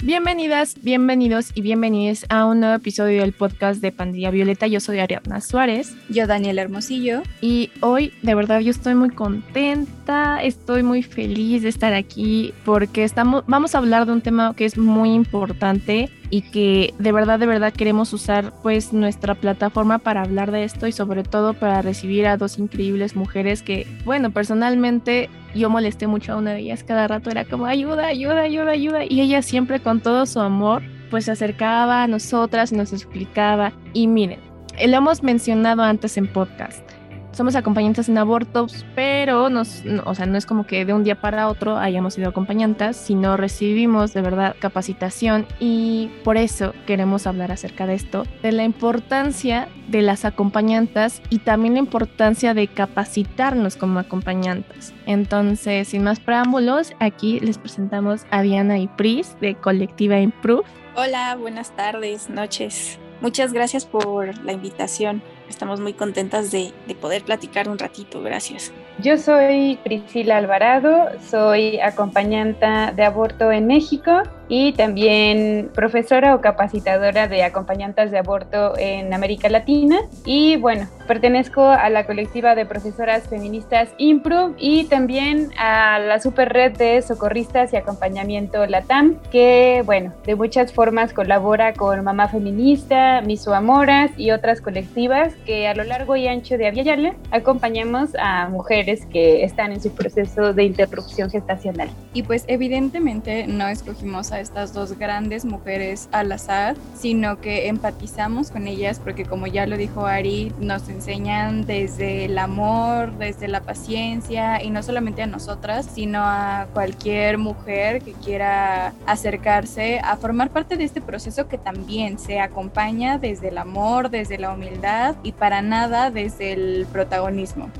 Bienvenidas, bienvenidos y bienvenidos a un nuevo episodio del podcast de Pandilla Violeta. Yo soy Ariadna Suárez. Yo, Daniel Hermosillo. Y hoy, de verdad, yo estoy muy contenta, estoy muy feliz de estar aquí porque estamos, vamos a hablar de un tema que es muy importante y que de verdad, de verdad queremos usar pues nuestra plataforma para hablar de esto y sobre todo para recibir a dos increíbles mujeres que, bueno, personalmente yo molesté mucho a una de ellas, cada rato era como ayuda, ayuda, ayuda, ayuda y ella siempre con todo su amor pues se acercaba a nosotras y nos explicaba. Y miren, lo hemos mencionado antes en podcast somos acompañantes en abortos, pero nos, o sea, no es como que de un día para otro hayamos sido acompañantes, sino recibimos de verdad capacitación y por eso queremos hablar acerca de esto, de la importancia de las acompañantes y también la importancia de capacitarnos como acompañantes. Entonces, sin más preámbulos, aquí les presentamos a Diana y Pris de Colectiva Improve. Hola, buenas tardes, noches. Muchas gracias por la invitación. Estamos muy contentas de, de, poder platicar un ratito. Gracias. Yo soy Priscila Alvarado, soy acompañante de aborto en México y también profesora o capacitadora de acompañantes de aborto en América Latina. Y bueno, pertenezco a la colectiva de profesoras feministas Improve y también a la super red de socorristas y acompañamiento LATAM, que bueno, de muchas formas colabora con Mamá Feminista, Miso Amoras y otras colectivas que a lo largo y ancho de Aviala acompañamos a mujeres que están en su proceso de interrupción gestacional. Y pues evidentemente no escogimos a estas dos grandes mujeres al azar, sino que empatizamos con ellas porque como ya lo dijo Ari, nos enseñan desde el amor, desde la paciencia y no solamente a nosotras, sino a cualquier mujer que quiera acercarse a formar parte de este proceso que también se acompaña desde el amor, desde la humildad y para nada desde el protagonismo.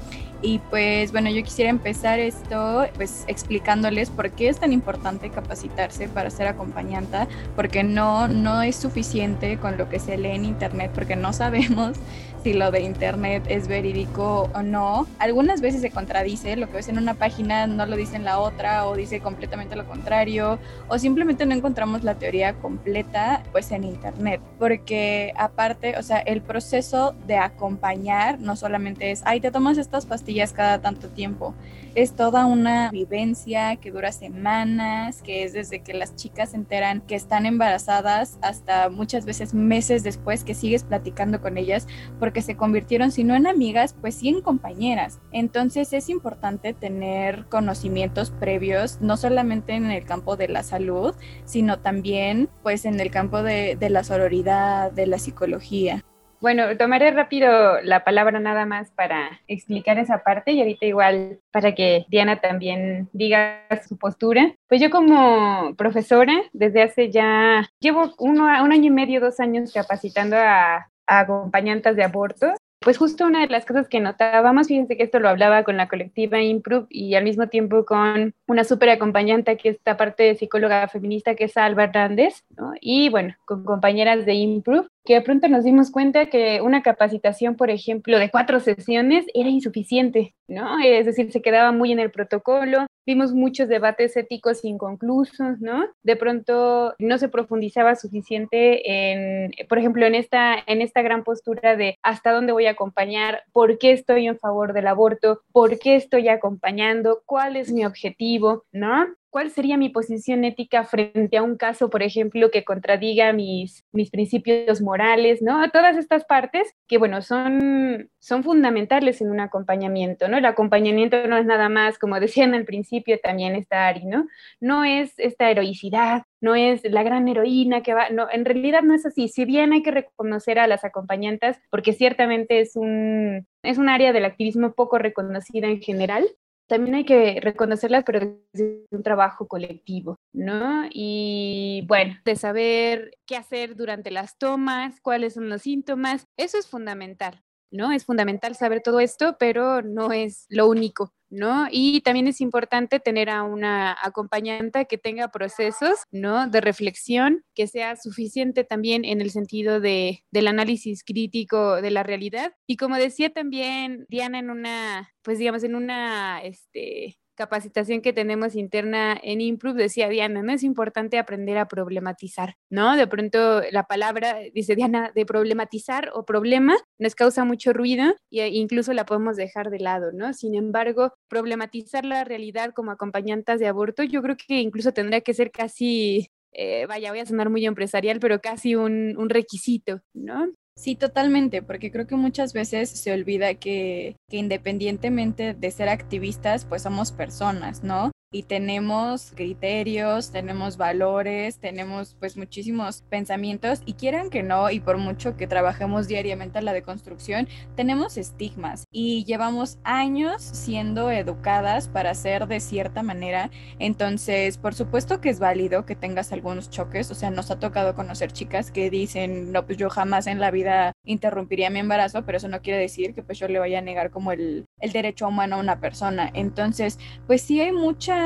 Y pues bueno, yo quisiera empezar esto pues explicándoles por qué es tan importante capacitarse para ser acompañante, porque no, no es suficiente con lo que se lee en internet, porque no sabemos si lo de internet es verídico o no. Algunas veces se contradice, lo que ves en una página no lo dice en la otra o dice completamente lo contrario o simplemente no encontramos la teoría completa pues en internet, porque aparte, o sea, el proceso de acompañar no solamente es, ay, te tomas estas pastillas cada tanto tiempo, es toda una vivencia que dura semanas, que es desde que las chicas se enteran que están embarazadas hasta muchas veces meses después que sigues platicando con ellas porque se convirtieron, si no en amigas, pues sí en compañeras. Entonces es importante tener conocimientos previos, no solamente en el campo de la salud, sino también pues en el campo de, de la sororidad, de la psicología. Bueno, tomaré rápido la palabra nada más para explicar esa parte y ahorita igual para que Diana también diga su postura. Pues yo como profesora, desde hace ya, llevo un año y medio, dos años capacitando a, a acompañantes de aborto pues justo una de las cosas que notábamos, fíjense que esto lo hablaba con la colectiva Improve y al mismo tiempo con una súper acompañante que es esta parte de psicóloga feminista que es Alba Hernández, ¿no? y bueno, con compañeras de Improve, que de pronto nos dimos cuenta que una capacitación, por ejemplo, de cuatro sesiones era insuficiente, ¿no? Es decir, se quedaba muy en el protocolo, vimos muchos debates éticos inconclusos, ¿no? De pronto no se profundizaba suficiente en, por ejemplo, en esta, en esta gran postura de hasta dónde voy a acompañar, por qué estoy en favor del aborto, por qué estoy acompañando, cuál es mi objetivo, ¿no? ¿Cuál sería mi posición ética frente a un caso, por ejemplo, que contradiga mis, mis principios morales, ¿no? Todas estas partes que, bueno, son, son fundamentales en un acompañamiento, ¿no? El acompañamiento no es nada más, como decían al principio también esta Ari, ¿no? No es esta heroicidad, no es la gran heroína que va, no, en realidad no es así. Si bien hay que reconocer a las acompañantes, porque ciertamente es un, es un área del activismo poco reconocida en general, también hay que reconocerlas, pero es un trabajo colectivo, ¿no? Y bueno, de saber qué hacer durante las tomas, cuáles son los síntomas, eso es fundamental, ¿no? Es fundamental saber todo esto, pero no es lo único. ¿no? Y también es importante tener a una acompañante que tenga procesos, ¿no? De reflexión, que sea suficiente también en el sentido de, del análisis crítico de la realidad. Y como decía también Diana en una, pues digamos, en una, este, capacitación que tenemos interna en Improve, decía Diana, ¿no? Es importante aprender a problematizar, ¿no? De pronto la palabra, dice Diana, de problematizar o problema nos causa mucho ruido e incluso la podemos dejar de lado, ¿no? Sin embargo, problematizar la realidad como acompañantes de aborto, yo creo que incluso tendría que ser casi eh, vaya, voy a sonar muy empresarial, pero casi un, un, requisito, ¿no? Sí, totalmente, porque creo que muchas veces se olvida que, que independientemente de ser activistas, pues somos personas, ¿no? Y tenemos criterios, tenemos valores, tenemos pues muchísimos pensamientos y quieran que no y por mucho que trabajemos diariamente en la deconstrucción, tenemos estigmas y llevamos años siendo educadas para ser de cierta manera, entonces por supuesto que es válido que tengas algunos choques, o sea, nos ha tocado conocer chicas que dicen, no, pues yo jamás en la vida interrumpiría mi embarazo, pero eso no quiere decir que pues yo le vaya a negar como el, el derecho humano a una persona, entonces pues sí hay mucha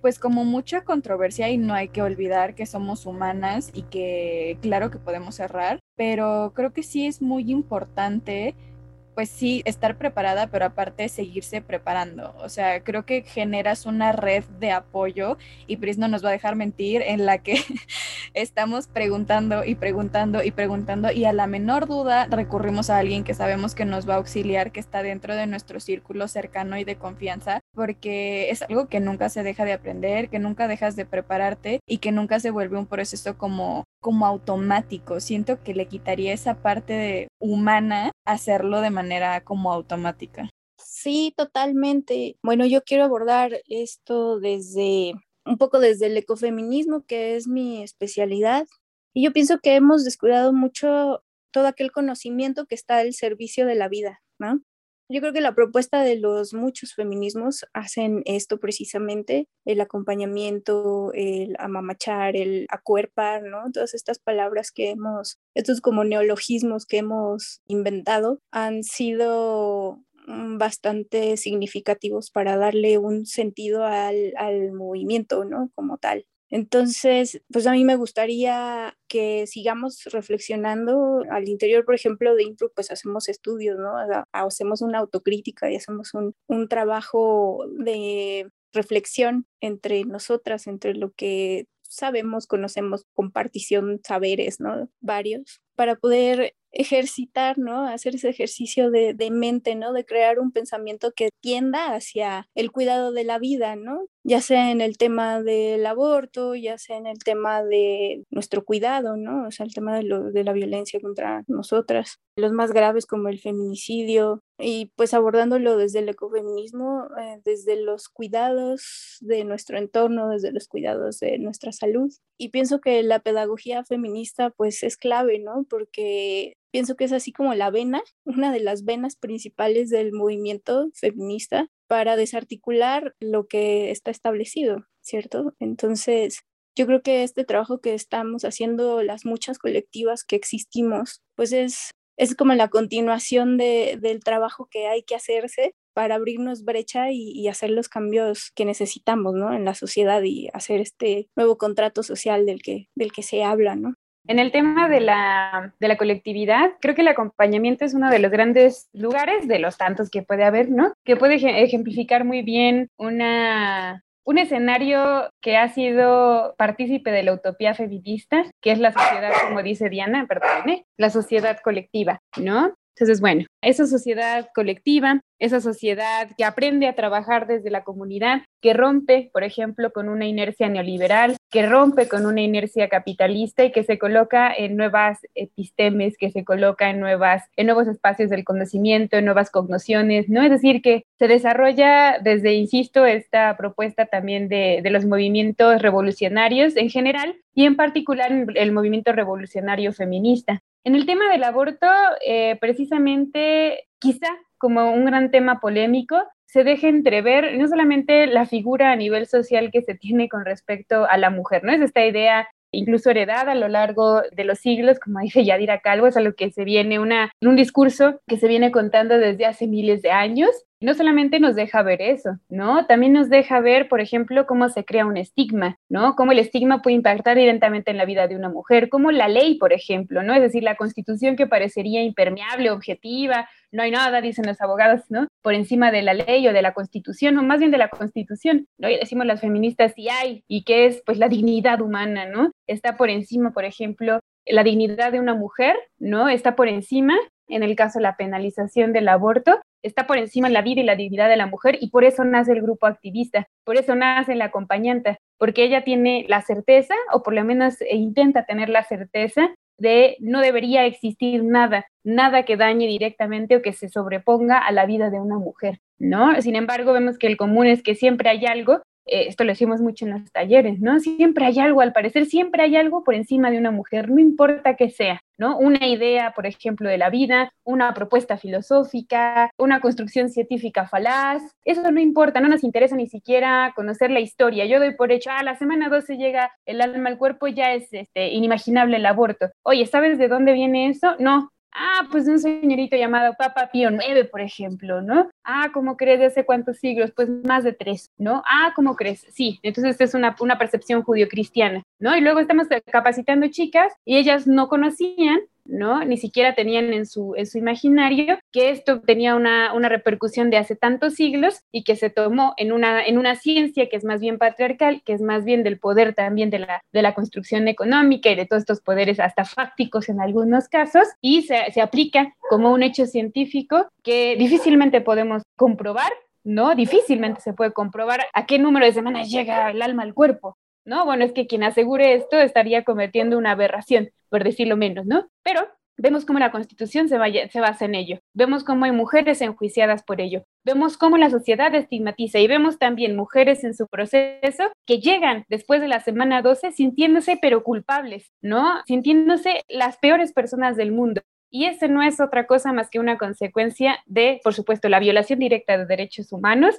pues como mucha controversia y no hay que olvidar que somos humanas y que claro que podemos errar, pero creo que sí es muy importante pues sí, estar preparada, pero aparte seguirse preparando. O sea, creo que generas una red de apoyo y Pris no nos va a dejar mentir en la que estamos preguntando y preguntando y preguntando y a la menor duda recurrimos a alguien que sabemos que nos va a auxiliar, que está dentro de nuestro círculo cercano y de confianza, porque es algo que nunca se deja de aprender, que nunca dejas de prepararte y que nunca se vuelve un proceso como como automático. Siento que le quitaría esa parte de humana hacerlo de manera como automática. Sí, totalmente. Bueno, yo quiero abordar esto desde un poco desde el ecofeminismo, que es mi especialidad. Y yo pienso que hemos descuidado mucho todo aquel conocimiento que está al servicio de la vida, ¿no? Yo creo que la propuesta de los muchos feminismos hacen esto precisamente, el acompañamiento, el amamachar, el acuerpar, ¿no? Todas estas palabras que hemos, estos como neologismos que hemos inventado han sido mm, bastante significativos para darle un sentido al, al movimiento, ¿no? Como tal. Entonces, pues a mí me gustaría que sigamos reflexionando al interior, por ejemplo, de Impro, pues hacemos estudios, ¿no? Hacemos una autocrítica y hacemos un, un trabajo de reflexión entre nosotras, entre lo que sabemos, conocemos, compartición, saberes, ¿no? Varios, para poder ejercitar, ¿no? Hacer ese ejercicio de, mente, ¿no? De crear un pensamiento que tienda hacia el cuidado de la vida, ¿no? Ya sea en el tema del aborto, ya sea en el tema de nuestro cuidado, ¿no? O sea, el tema de la violencia contra nosotras, los más graves como el feminicidio, y pues abordándolo desde el ecofeminismo, eh, desde los cuidados de nuestro entorno, desde los cuidados de nuestra salud. Y pienso que la pedagogía feminista pues es clave, ¿no? Porque pienso que es así como la vena, una de las venas principales del movimiento feminista para desarticular lo que está establecido, ¿cierto? Entonces, yo creo que este trabajo que estamos haciendo, las muchas colectivas que existimos, pues es, es como la continuación de, del trabajo que hay que hacerse para abrirnos brecha y, hacer los cambios que necesitamos ¿no? en la sociedad y hacer este nuevo contrato social del que, del que se habla, ¿no? En el tema de la, de la, colectividad, creo que el acompañamiento es uno de los grandes lugares, de los tantos que puede haber, ¿no? Que puede ejemplificar muy bien una, un escenario que ha sido partícipe de la utopía feminista, que es la sociedad, como dice Diana, perdón, la sociedad colectiva, ¿no? Entonces, bueno, esa sociedad colectiva, esa sociedad que aprende a trabajar desde la comunidad, que rompe, por ejemplo, con una inercia neoliberal, que rompe con una inercia capitalista y que se coloca en nuevas epistemes, que se coloca en, nuevas, en nuevos espacios del conocimiento, en nuevas cognociones, ¿no? Es decir, que se desarrolla desde, insisto, esta propuesta también de, de los movimientos revolucionarios en general y en particular el movimiento revolucionario feminista. En el tema del aborto, eh, precisamente, quizá como un gran tema polémico, se deja entrever no solamente la figura a nivel social que se tiene con respecto a la mujer, ¿no? Es esta idea incluso heredada a lo largo de los siglos, como dice Yadira Calvo, es a lo que se viene una, un discurso que se viene contando desde hace miles de años, no solamente nos deja ver eso, ¿no? También nos deja ver, por ejemplo, cómo se crea un estigma, ¿no? Cómo el estigma puede impactar directamente en la vida de una mujer, como la ley, por ejemplo, ¿no? Es decir, la constitución que parecería impermeable, objetiva, no hay nada, dicen los abogados, ¿no? Por encima de la ley o de la constitución, o más bien de la constitución, ¿no? Decimos las feministas, sí hay, y que es pues la dignidad humana, ¿no? Está por encima, por ejemplo, la dignidad de una mujer, ¿no? Está por encima, en el caso de la penalización del aborto, está por encima la vida y la dignidad de la mujer y por eso nace el grupo activista, por eso nace la acompañante, porque ella tiene la certeza, o por lo menos intenta tener la certeza de no debería existir nada, nada que dañe directamente o que se sobreponga a la vida de una mujer, ¿no? Sin embargo, vemos que el común es que siempre hay algo eh, esto lo decimos mucho en los talleres, ¿no? Siempre hay algo, al parecer, siempre hay algo por encima de una mujer, no importa qué sea, ¿no? Una idea, por ejemplo, de la vida, una propuesta filosófica, una construcción científica falaz, eso no importa, no nos interesa ni siquiera conocer la historia. Yo doy por hecho, ah, la semana 12 llega el alma al cuerpo, ya es este, inimaginable el aborto. Oye, ¿sabes de dónde viene eso? No, Ah, pues un señorito llamado Papa Pío IX, por ejemplo, ¿no? Ah, ¿cómo crees de hace cuántos siglos? Pues más de tres, ¿no? Ah, ¿cómo crees? Sí, entonces es una, una percepción judio-cristiana, ¿no? Y luego estamos capacitando chicas y ellas no conocían ¿no? Ni siquiera tenían en su, en su imaginario que esto tenía una, repercusión de hace tantos siglos y que se tomó en una, en una ciencia que es más bien patriarcal, que es más bien del poder también de la, de la construcción económica y de todos estos poderes hasta fácticos en algunos casos, y se, se aplica como un hecho científico que difícilmente podemos comprobar, ¿no? Difícilmente se puede comprobar a qué número de semanas llega el alma al cuerpo, ¿no? Bueno, es que quien asegure esto estaría cometiendo una aberración, por decirlo menos, ¿no? Pero vemos cómo la Constitución se, se basa en ello, vemos cómo hay mujeres enjuiciadas por ello, vemos cómo la sociedad estigmatiza y vemos también mujeres en su proceso que llegan después de la semana 12 sintiéndose pero culpables, ¿no? Sintiéndose las peores personas del mundo. Y ese no es otra cosa más que una consecuencia de, por supuesto, la violación directa de derechos humanos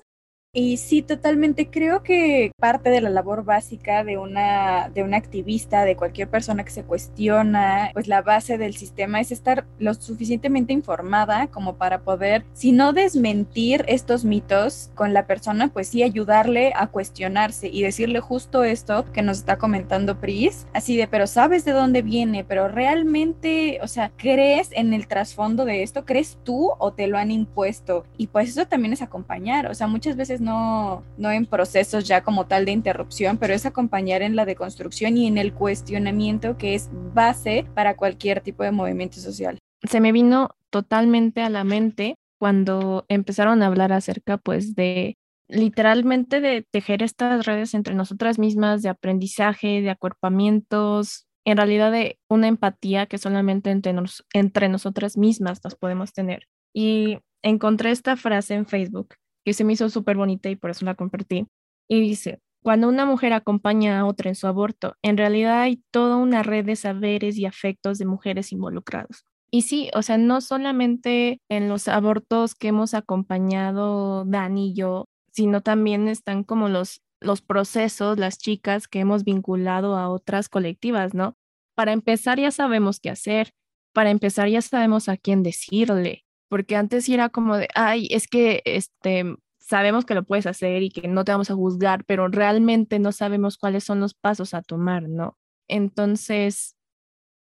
y sí, totalmente. Creo que parte de la labor básica de una, de una activista, de cualquier persona que se cuestiona, pues la base del sistema es estar lo suficientemente informada como para poder, si no desmentir estos mitos con la persona, pues sí ayudarle a cuestionarse y decirle justo esto que nos está comentando Pris, así de, pero sabes de dónde viene, pero realmente, o sea, ¿crees en el trasfondo de esto? ¿Crees tú o te lo han impuesto? Y pues eso también es acompañar, o sea, muchas veces no, no en procesos ya como tal de interrupción, pero es acompañar en la deconstrucción y en el cuestionamiento que es base para cualquier tipo de movimiento social. Se me vino totalmente a la mente cuando empezaron a hablar acerca pues de literalmente de tejer estas redes entre nosotras mismas, de aprendizaje, de acuerpamientos, en realidad de una empatía que solamente entre, entre nosotras mismas las podemos tener. Y encontré esta frase en Facebook que se me hizo súper bonita y por eso la compartí. Y dice, cuando una mujer acompaña a otra en su aborto, en realidad hay toda una red de saberes y afectos de mujeres involucrados. Y sí, o sea, no solamente en los abortos que hemos acompañado Dani y yo, sino también están como los, los procesos, las chicas que hemos vinculado a otras colectivas, ¿no? Para empezar ya sabemos qué hacer, para empezar ya sabemos a quién decirle, porque antes era como de, ay, es que este, sabemos que lo puedes hacer y que no te vamos a juzgar, pero realmente no sabemos cuáles son los pasos a tomar, ¿no? Entonces,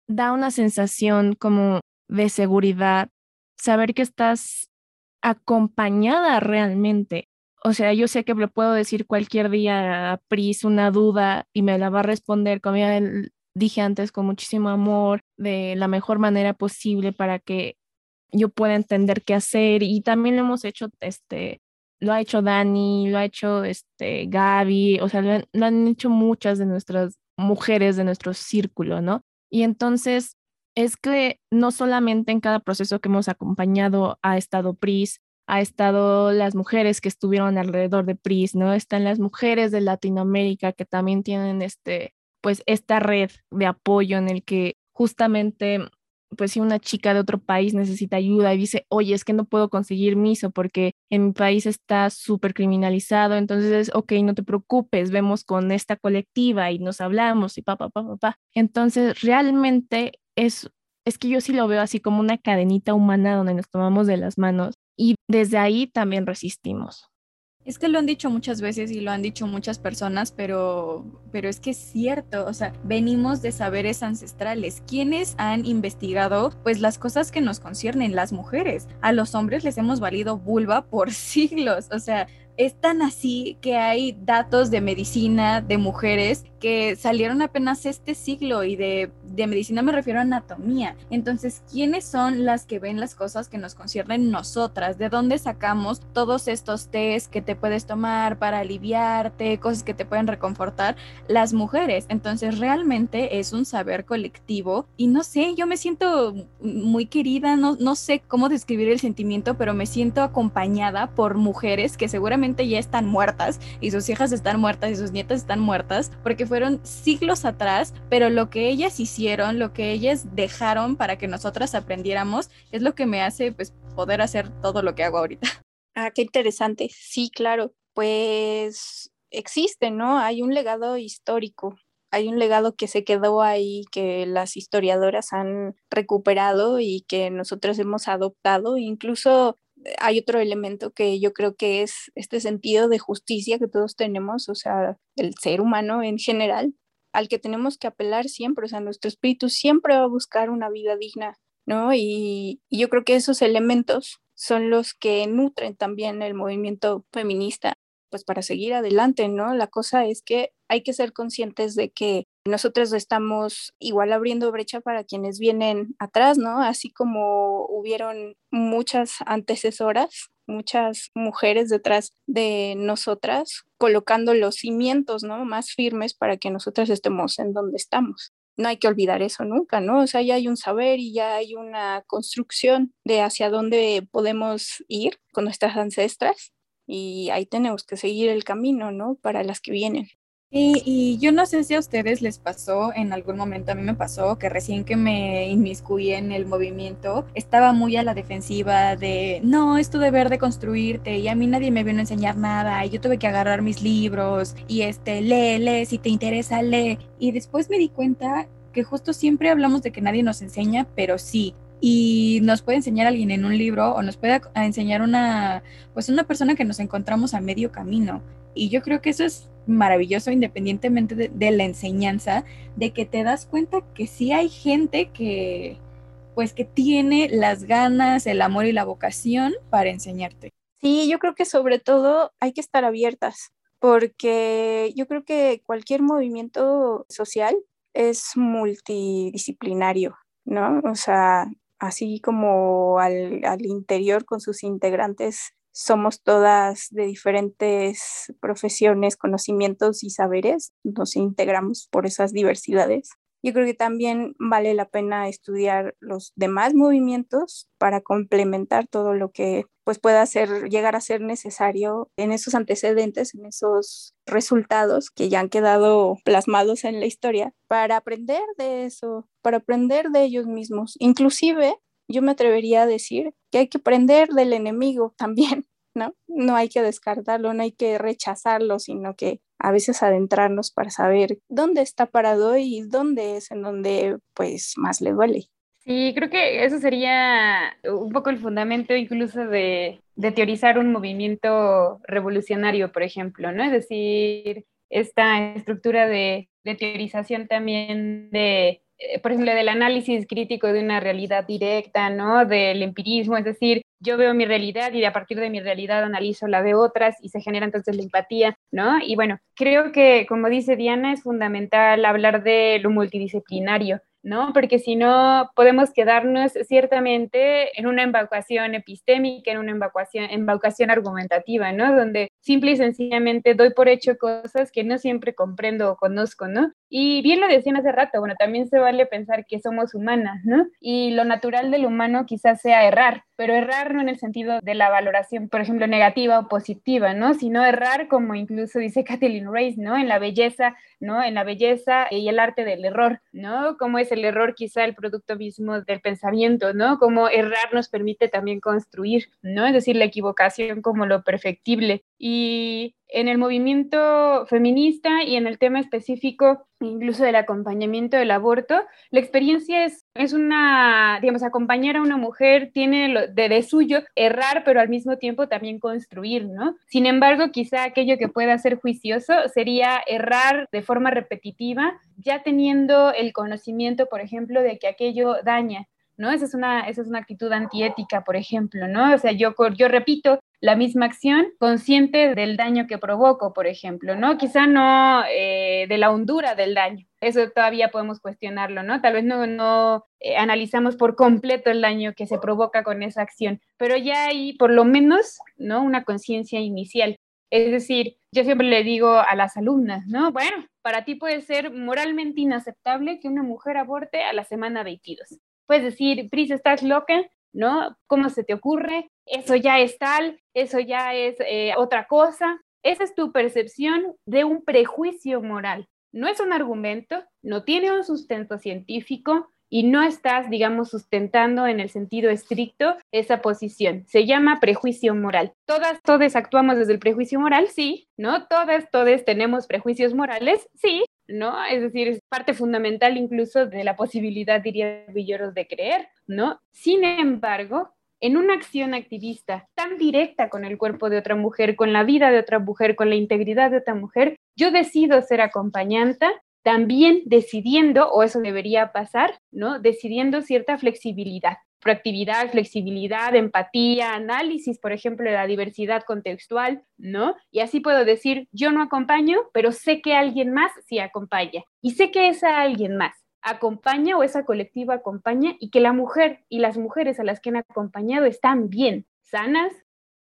da una sensación como de seguridad, saber que estás acompañada realmente. O sea, yo sé que le puedo decir cualquier día a Pris una duda y me la va a responder, como ya dije antes, con muchísimo amor, de la mejor manera posible para que yo pueda entender qué hacer y también lo hemos hecho, este, lo ha hecho Dani, lo ha hecho este, Gaby, o sea, lo han, hecho muchas de nuestras mujeres de nuestro círculo, ¿no? Y entonces es que no solamente en cada proceso que hemos acompañado ha estado PRIS, ha estado las mujeres que estuvieron alrededor de PRIS, ¿no? Están las mujeres de Latinoamérica que también tienen este, pues esta red de apoyo en el que justamente pues si una chica de otro país necesita ayuda y dice, oye, es que no puedo conseguir miso porque en mi país está súper criminalizado, entonces, ok, no te preocupes, vemos con esta colectiva y nos hablamos y pa, pa, pa, pa, pa. Entonces, realmente es, es que yo sí lo veo así como una cadenita humana donde nos tomamos de las manos y desde ahí también resistimos. Es que lo han dicho muchas veces y lo han dicho muchas personas, pero, pero es que es cierto, o sea, venimos de saberes ancestrales. ¿Quiénes han investigado pues las cosas que nos conciernen? Las mujeres. A los hombres les hemos valido vulva por siglos, o sea, es tan así que hay datos de medicina de mujeres que salieron apenas este siglo y de, medicina me refiero a anatomía. Entonces, ¿quiénes son las que ven las cosas que nos conciernen nosotras? ¿De dónde sacamos todos estos test que te puedes tomar para aliviarte, cosas que te pueden reconfortar? Las mujeres. Entonces, realmente es un saber colectivo y no sé, yo me siento muy querida, no, no sé cómo describir el sentimiento, pero me siento acompañada por mujeres que seguramente ya están muertas y sus hijas están muertas y sus nietas están muertas porque fueron siglos atrás, pero lo que ellas hicieron, lo que ellas dejaron para que nosotras aprendiéramos, es lo que me hace pues poder hacer todo lo que hago ahorita. Ah, qué interesante. Sí, claro. Pues existe, ¿no? Hay un legado histórico, hay un legado que se quedó ahí, que las historiadoras han recuperado y que nosotros hemos adoptado. Incluso hay otro elemento que yo creo que es este sentido de justicia que todos tenemos, o sea, el ser humano en general, al que tenemos que apelar siempre, o sea, nuestro espíritu siempre va a buscar una vida digna, ¿no? Y, y yo creo que esos elementos son los que nutren también el movimiento feminista, pues para seguir adelante, ¿no? La cosa es que hay que ser conscientes de que nosotros estamos igual abriendo brecha para quienes vienen atrás, ¿no? Así como hubieron muchas antecesoras, muchas mujeres detrás de nosotras, colocando los cimientos, ¿no? Más firmes para que nosotras estemos en donde estamos. No hay que olvidar eso nunca, ¿no? O sea, ya hay un saber y ya hay una construcción de hacia dónde podemos ir con nuestras ancestras y ahí tenemos que seguir el camino, ¿no? Para las que vienen. Y, yo no sé si a ustedes les pasó en algún momento, a mí me pasó que recién que me inmiscuí en el movimiento, estaba muy a la defensiva de, no, esto de ver de construirte y a mí nadie me vino a enseñar nada y yo tuve que agarrar mis libros y este, lee, lee, si te interesa, lee. Y después me di cuenta que justo siempre hablamos de que nadie nos enseña, pero sí, y nos puede enseñar alguien en un libro o nos puede enseñar una pues una persona que nos encontramos a medio camino y yo creo que eso es maravilloso independientemente de, la enseñanza, de que te das cuenta que sí hay gente que pues que tiene las ganas, el amor y la vocación para enseñarte. Sí, yo creo que sobre todo hay que estar abiertas, porque yo creo que cualquier movimiento social es multidisciplinario, ¿no? O sea, así como al, al interior con sus integrantes somos todas de diferentes profesiones, conocimientos y saberes, nos integramos por esas diversidades. Yo creo que también vale la pena estudiar los demás movimientos para complementar todo lo que pues pueda ser, llegar a ser necesario en esos antecedentes, en esos resultados que ya han quedado plasmados en la historia, para aprender de eso, para aprender de ellos mismos. Inclusive yo me atrevería a decir que hay que aprender del enemigo también, ¿no? No hay que descartarlo, no hay que rechazarlo, sino que a veces adentrarnos para saber dónde está parado y dónde es en donde pues más le duele. Sí, creo que eso sería un poco el fundamento incluso de, teorizar un movimiento revolucionario, por ejemplo, ¿no? Es decir, esta estructura de, teorización también de por ejemplo, del análisis crítico de una realidad directa, ¿no? Del empirismo, es decir, yo veo mi realidad y a partir de mi realidad analizo la de otras y se genera entonces la empatía, ¿no? Y bueno, creo que, como dice Diana, es fundamental hablar de lo multidisciplinario, ¿no? Porque si no, podemos quedarnos ciertamente en una embaucación epistémica, en una embaucación, embaucación argumentativa, ¿no? Donde simple y sencillamente doy por hecho cosas que no siempre comprendo o conozco, ¿no? Y bien lo decían hace rato, bueno, también se vale pensar que somos humanas, ¿no? Y lo natural del humano quizás sea errar, pero errar no en el sentido de la valoración, por ejemplo, negativa o positiva, ¿no? Sino errar como incluso dice Kathleen Race, ¿no? En la belleza, ¿no? En la belleza y el arte del error, ¿no? Como es el error quizá el producto mismo del pensamiento, ¿no? Como errar nos permite también construir, ¿no? Es decir, la equivocación como lo perfectible. Y en el movimiento feminista y en el tema específico, incluso del acompañamiento del aborto, la experiencia es, es una, digamos, acompañar a una mujer tiene lo de, de, suyo errar, pero al mismo tiempo también construir, ¿no? Sin embargo, quizá aquello que pueda ser juicioso sería errar de forma repetitiva, ya teniendo el conocimiento, por ejemplo, de que aquello daña. ¿No? Esa es una, esa es una actitud antiética, por ejemplo, ¿no? O sea, yo, yo repito la misma acción consciente del daño que provoco, por ejemplo, ¿no? Quizá no eh, de la hondura del daño. Eso todavía podemos cuestionarlo, ¿no? Tal vez no, no eh, analizamos por completo el daño que se provoca con esa acción, pero ya hay por lo menos, ¿no? Una conciencia inicial. Es decir, yo siempre le digo a las alumnas, ¿no? Bueno, para ti puede ser moralmente inaceptable que una mujer aborte a la semana 22. Puedes decir, Pris, estás loca, ¿no? ¿Cómo se te ocurre? Eso ya es tal, eso ya es eh, otra cosa. Esa es tu percepción de un prejuicio moral. No es un argumento, no tiene un sustento científico y no estás, digamos, sustentando en el sentido estricto esa posición. Se llama prejuicio moral. Todas, todos actuamos desde el prejuicio moral, sí, ¿no? Todas, todos tenemos prejuicios morales, sí, ¿no? Es decir, es parte fundamental incluso de la posibilidad, diría Villeros, de creer, ¿no? Sin embargo, en una acción activista tan directa con el cuerpo de otra mujer, con la vida de otra mujer, con la integridad de otra mujer, yo decido ser acompañanta, también decidiendo, o eso debería pasar, ¿no? Decidiendo cierta flexibilidad proactividad, flexibilidad, empatía, análisis, por ejemplo, la diversidad contextual, ¿no? Y así puedo decir, yo no acompaño, pero sé que alguien más sí acompaña. Y sé que esa alguien más acompaña o esa colectiva acompaña y que la mujer y las mujeres a las que han acompañado están bien, sanas,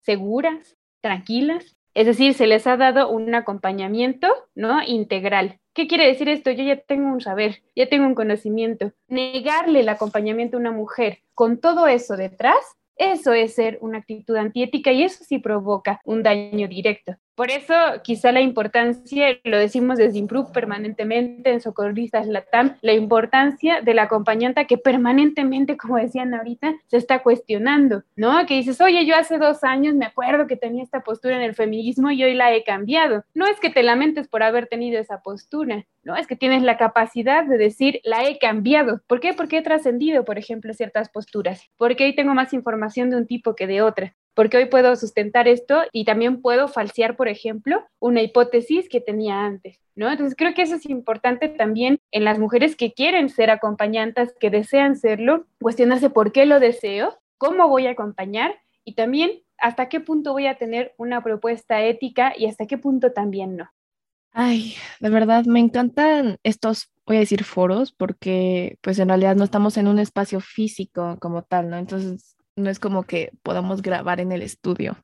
seguras, tranquilas. Es decir, se les ha dado un acompañamiento, ¿no? Integral. ¿Qué quiere decir esto? Yo ya tengo un saber, ya tengo un conocimiento. Negarle el acompañamiento a una mujer con todo eso detrás, eso es ser una actitud antiética y eso sí provoca un daño directo. Por eso, quizá la importancia, lo decimos desde Improve permanentemente en Socorristas Latam, la importancia de la acompañante que permanentemente, como decían ahorita, se está cuestionando, ¿no? Que dices, oye, yo hace dos años me acuerdo que tenía esta postura en el feminismo y hoy la he cambiado. No es que te lamentes por haber tenido esa postura, ¿no? Es que tienes la capacidad de decir, la he cambiado. ¿Por qué? Porque he trascendido, por ejemplo, ciertas posturas. Porque hoy tengo más información de un tipo que de otra porque hoy puedo sustentar esto y también puedo falsear, por ejemplo, una hipótesis que tenía antes, ¿no? Entonces creo que eso es importante también en las mujeres que quieren ser acompañantes, que desean serlo, cuestionarse por qué lo deseo, cómo voy a acompañar y también hasta qué punto voy a tener una propuesta ética y hasta qué punto también no. Ay, de verdad, me encantan estos, voy a decir foros, porque pues en realidad no estamos en un espacio físico como tal, ¿no? Entonces no es como que podamos grabar en el estudio,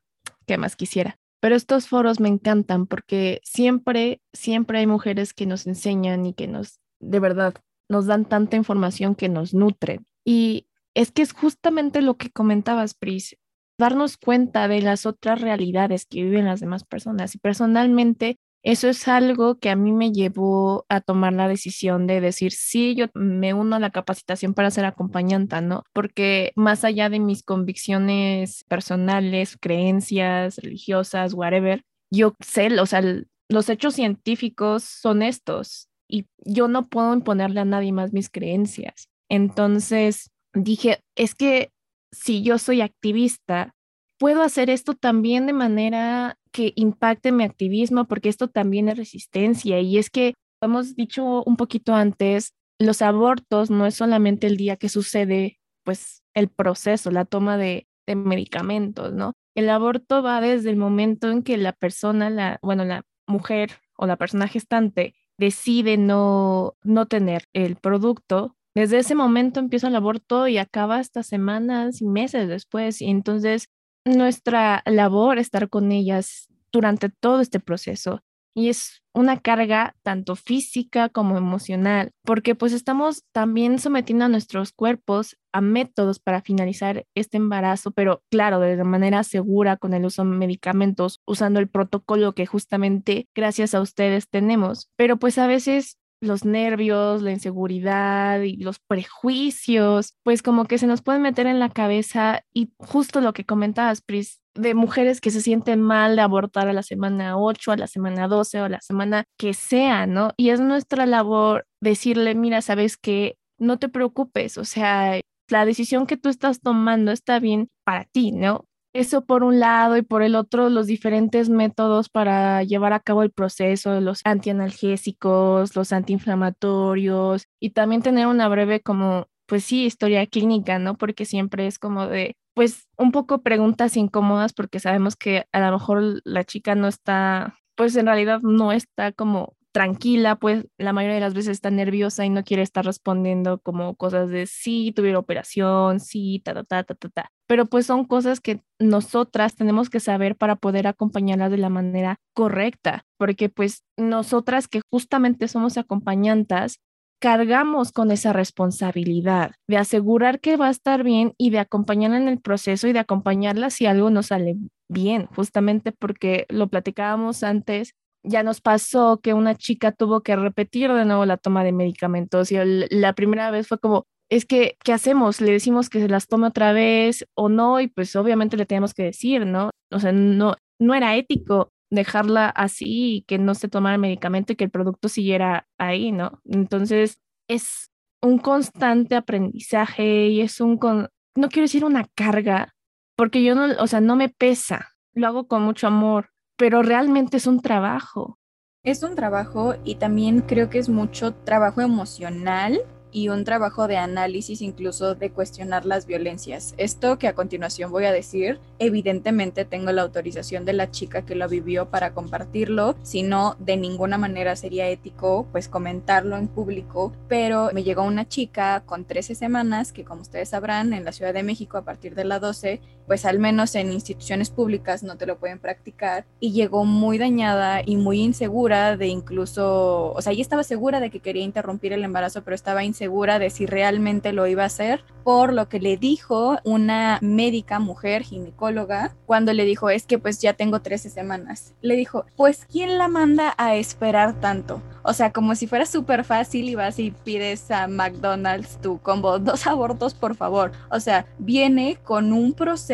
que más quisiera. Pero estos foros me encantan porque siempre, siempre hay mujeres que nos enseñan y que nos, de verdad, nos dan tanta información que nos nutre. Y es que es justamente lo que comentabas, Pris, darnos cuenta de las otras realidades que viven las demás personas. Y personalmente eso es algo que a mí me llevó a tomar la decisión de decir, sí, yo me uno a la capacitación para ser acompañante, ¿no? Porque más allá de mis convicciones personales, creencias religiosas, whatever, yo sé, o sea, los hechos científicos son estos y yo no puedo imponerle a nadie más mis creencias. Entonces dije, es que si yo soy activista, puedo hacer esto también de manera que impacte mi activismo, porque esto también es resistencia. Y es que, hemos dicho un poquito antes, los abortos no es solamente el día que sucede, pues, el proceso, la toma de, medicamentos, ¿no? El aborto va desde el momento en que la persona, la, bueno, la mujer o la persona gestante decide no, no tener el producto. Desde ese momento empieza el aborto y acaba hasta semanas y meses después. Y entonces nuestra labor estar con ellas durante todo este proceso y es una carga tanto física como emocional, porque pues estamos también sometiendo a nuestros cuerpos a métodos para finalizar este embarazo, pero claro, de manera segura con el uso de medicamentos, usando el protocolo que justamente gracias a ustedes tenemos, pero pues a veces los nervios, la inseguridad y los prejuicios, pues como que se nos pueden meter en la cabeza y justo lo que comentabas, Pris, de mujeres que se sienten mal de abortar a la semana 8, a la semana 12 o a la semana que sea, ¿no? Y es nuestra labor decirle, mira, sabes que no te preocupes, o sea, la decisión que tú estás tomando está bien para ti, ¿no? Eso por un lado y por el otro, los diferentes métodos para llevar a cabo el proceso, los antianalgésicos, los antiinflamatorios y también tener una breve como, pues sí, historia clínica, ¿no? Porque siempre es como de, pues un poco preguntas incómodas porque sabemos que a lo mejor la chica no está, pues en realidad no está como tranquila, pues la mayoría de las veces está nerviosa y no quiere estar respondiendo como cosas de sí, tuviera operación, sí, ta, ta, ta, ta, ta, ta. Pero pues son cosas que nosotras tenemos que saber para poder acompañarlas de la manera correcta, porque pues nosotras que justamente somos acompañantes, cargamos con esa responsabilidad de asegurar que va a estar bien y de acompañarla en el proceso y de acompañarla si algo no sale bien, justamente porque lo platicábamos antes, ya nos pasó que una chica tuvo que repetir de nuevo la toma de medicamentos y la primera vez fue como, es que, ¿qué hacemos? Le decimos que se las tome otra vez o no y pues obviamente le tenemos que decir, ¿no? O sea, no, no era ético dejarla así y que no se tomara el medicamento y que el producto siguiera ahí, ¿no? Entonces, es un constante aprendizaje y es un, con, no quiero decir una carga, porque yo no, o sea, no me pesa, lo hago con mucho amor, pero realmente es un trabajo. Es un trabajo y también creo que es mucho trabajo emocional y un trabajo de análisis incluso de cuestionar las violencias. Esto que a continuación voy a decir, evidentemente tengo la autorización de la chica que lo vivió para compartirlo, si no de ninguna manera sería ético pues comentarlo en público, pero me llegó una chica con 13 semanas que como ustedes sabrán en la Ciudad de México a partir de la 12 pues al menos en instituciones públicas no te lo pueden practicar y llegó muy dañada y muy insegura de incluso, o sea, ella estaba segura de que quería interrumpir el embarazo, pero estaba insegura de si realmente lo iba a hacer, por lo que le dijo una médica mujer ginecóloga cuando le dijo, es que pues ya tengo 13 semanas. Le dijo, pues ¿quién la manda a esperar tanto? O sea, como si fuera súper fácil y vas y pides a McDonald's tu combo, dos abortos por favor. O sea, viene con un proceso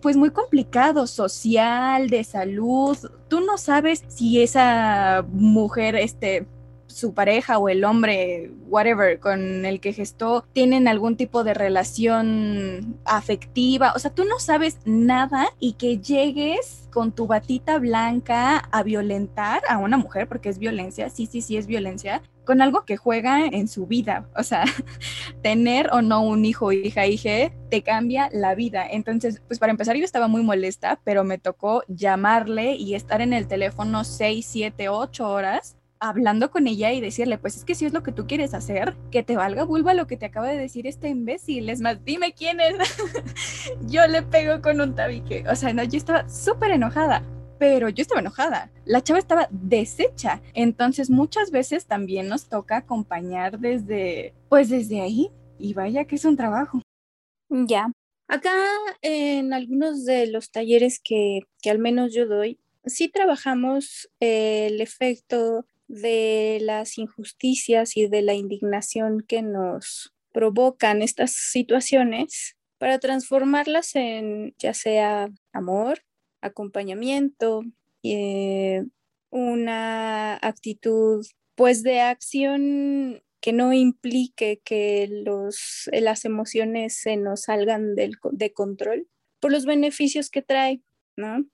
pues muy complicado, social, de salud. Tú no sabes si esa mujer, este, su pareja o el hombre, whatever, con el que gestó, tienen algún tipo de relación afectiva. O sea, tú no sabes nada y que llegues con tu batita blanca a violentar a una mujer, porque es violencia, sí, sí, sí es violencia, con algo que juega en su vida. O sea, tener o no un hijo, hija, hija, te cambia la vida. Entonces, pues para empezar, yo estaba muy molesta, pero me tocó llamarle y estar en el teléfono 6, 7, 8 horas hablando con ella y decirle, pues es que si es lo que tú quieres hacer, que te valga vulva lo que te acaba de decir este imbécil. Es más, dime quién es. yo le pego con un tabique. O sea, no, yo estaba súper enojada, pero yo estaba enojada. La chava estaba deshecha. Entonces muchas veces también nos toca acompañar desde, pues desde ahí. Y vaya que es un trabajo. Ya. Acá en algunos de los talleres que, que al menos yo doy, sí trabajamos el efecto de las injusticias y de la indignación que nos provocan estas situaciones para transformarlas en ya sea amor, acompañamiento, eh, una actitud pues de acción que no implique que los, las emociones se nos salgan del, de control por los beneficios que trae, ¿no?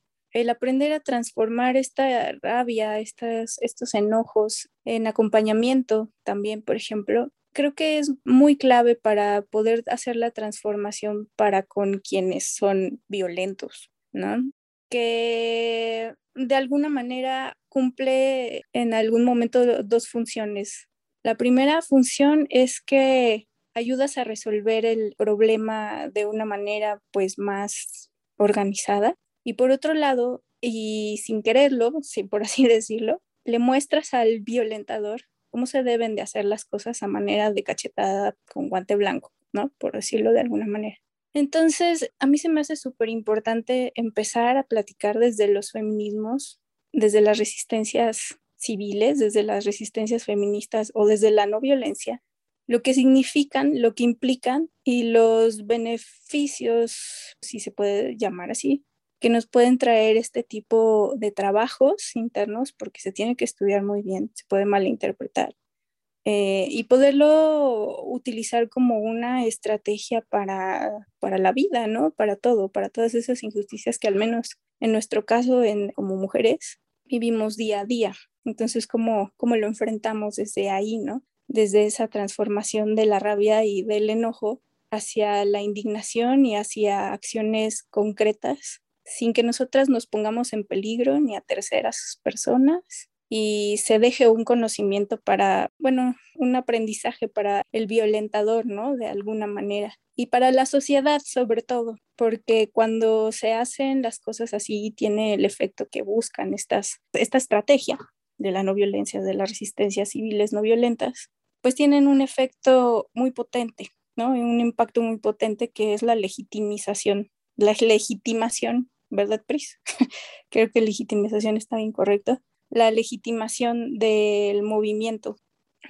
El aprender a transformar esta rabia, estas, estos enojos en acompañamiento también, por ejemplo, creo que es muy clave para poder hacer la transformación para con quienes son violentos, ¿no? Que de alguna manera cumple en algún momento dos funciones. La primera función es que ayudas a resolver el problema de una manera pues más organizada y por otro lado, y sin quererlo, por así decirlo, le muestras al violentador cómo se deben de hacer las cosas a manera de cachetada con guante blanco, ¿no? Por decirlo de alguna manera. Entonces, a mí se me hace súper importante empezar a platicar desde los feminismos, desde las resistencias civiles, desde las resistencias feministas o desde la no violencia, lo que significan, lo que implican y los beneficios, si se puede llamar así, que nos pueden traer este tipo de trabajos internos porque se tiene que estudiar muy bien, se puede malinterpretar. Eh, y poderlo utilizar como una estrategia para, para la vida, ¿no? Para todo, para todas esas injusticias que al menos en nuestro caso en, como mujeres vivimos día a día. Entonces, ¿cómo, ¿cómo lo enfrentamos desde ahí, ¿no? Desde esa transformación de la rabia y del enojo hacia la indignación y hacia acciones concretas sin que nosotras nos pongamos en peligro ni a terceras personas y se deje un conocimiento para, bueno, un aprendizaje para el violentador, ¿no? De alguna manera. Y para la sociedad sobre todo, porque cuando se hacen las cosas así tiene el efecto que buscan estas, esta estrategia de la no violencia, de las resistencias civiles no violentas, pues tienen un efecto muy potente, ¿no? Un impacto muy potente que es la legitimización, la legitimación, ¿verdad, Pris? Creo que legitimización está incorrecta la legitimación del movimiento.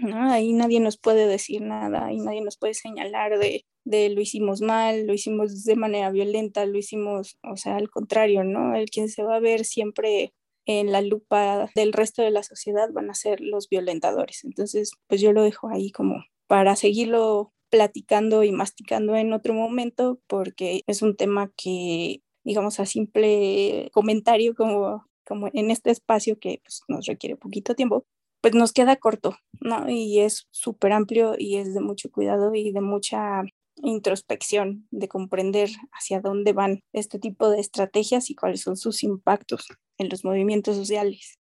¿no? Ahí nadie nos puede decir nada, ahí nadie nos puede señalar de, de lo hicimos mal, lo hicimos de manera violenta, lo hicimos, o sea, al contrario, ¿no? El quien se va a ver siempre en la lupa del resto de la sociedad van a ser los violentadores. Entonces, pues yo lo dejo ahí como para seguirlo platicando y masticando en otro momento, porque es un tema que, digamos, a simple comentario, como como en este espacio que pues, nos requiere poquito tiempo, pues nos queda corto, ¿no? Y es súper amplio y es de mucho cuidado y de mucha introspección, de comprender hacia dónde van este tipo de estrategias y cuáles son sus impactos en los movimientos sociales.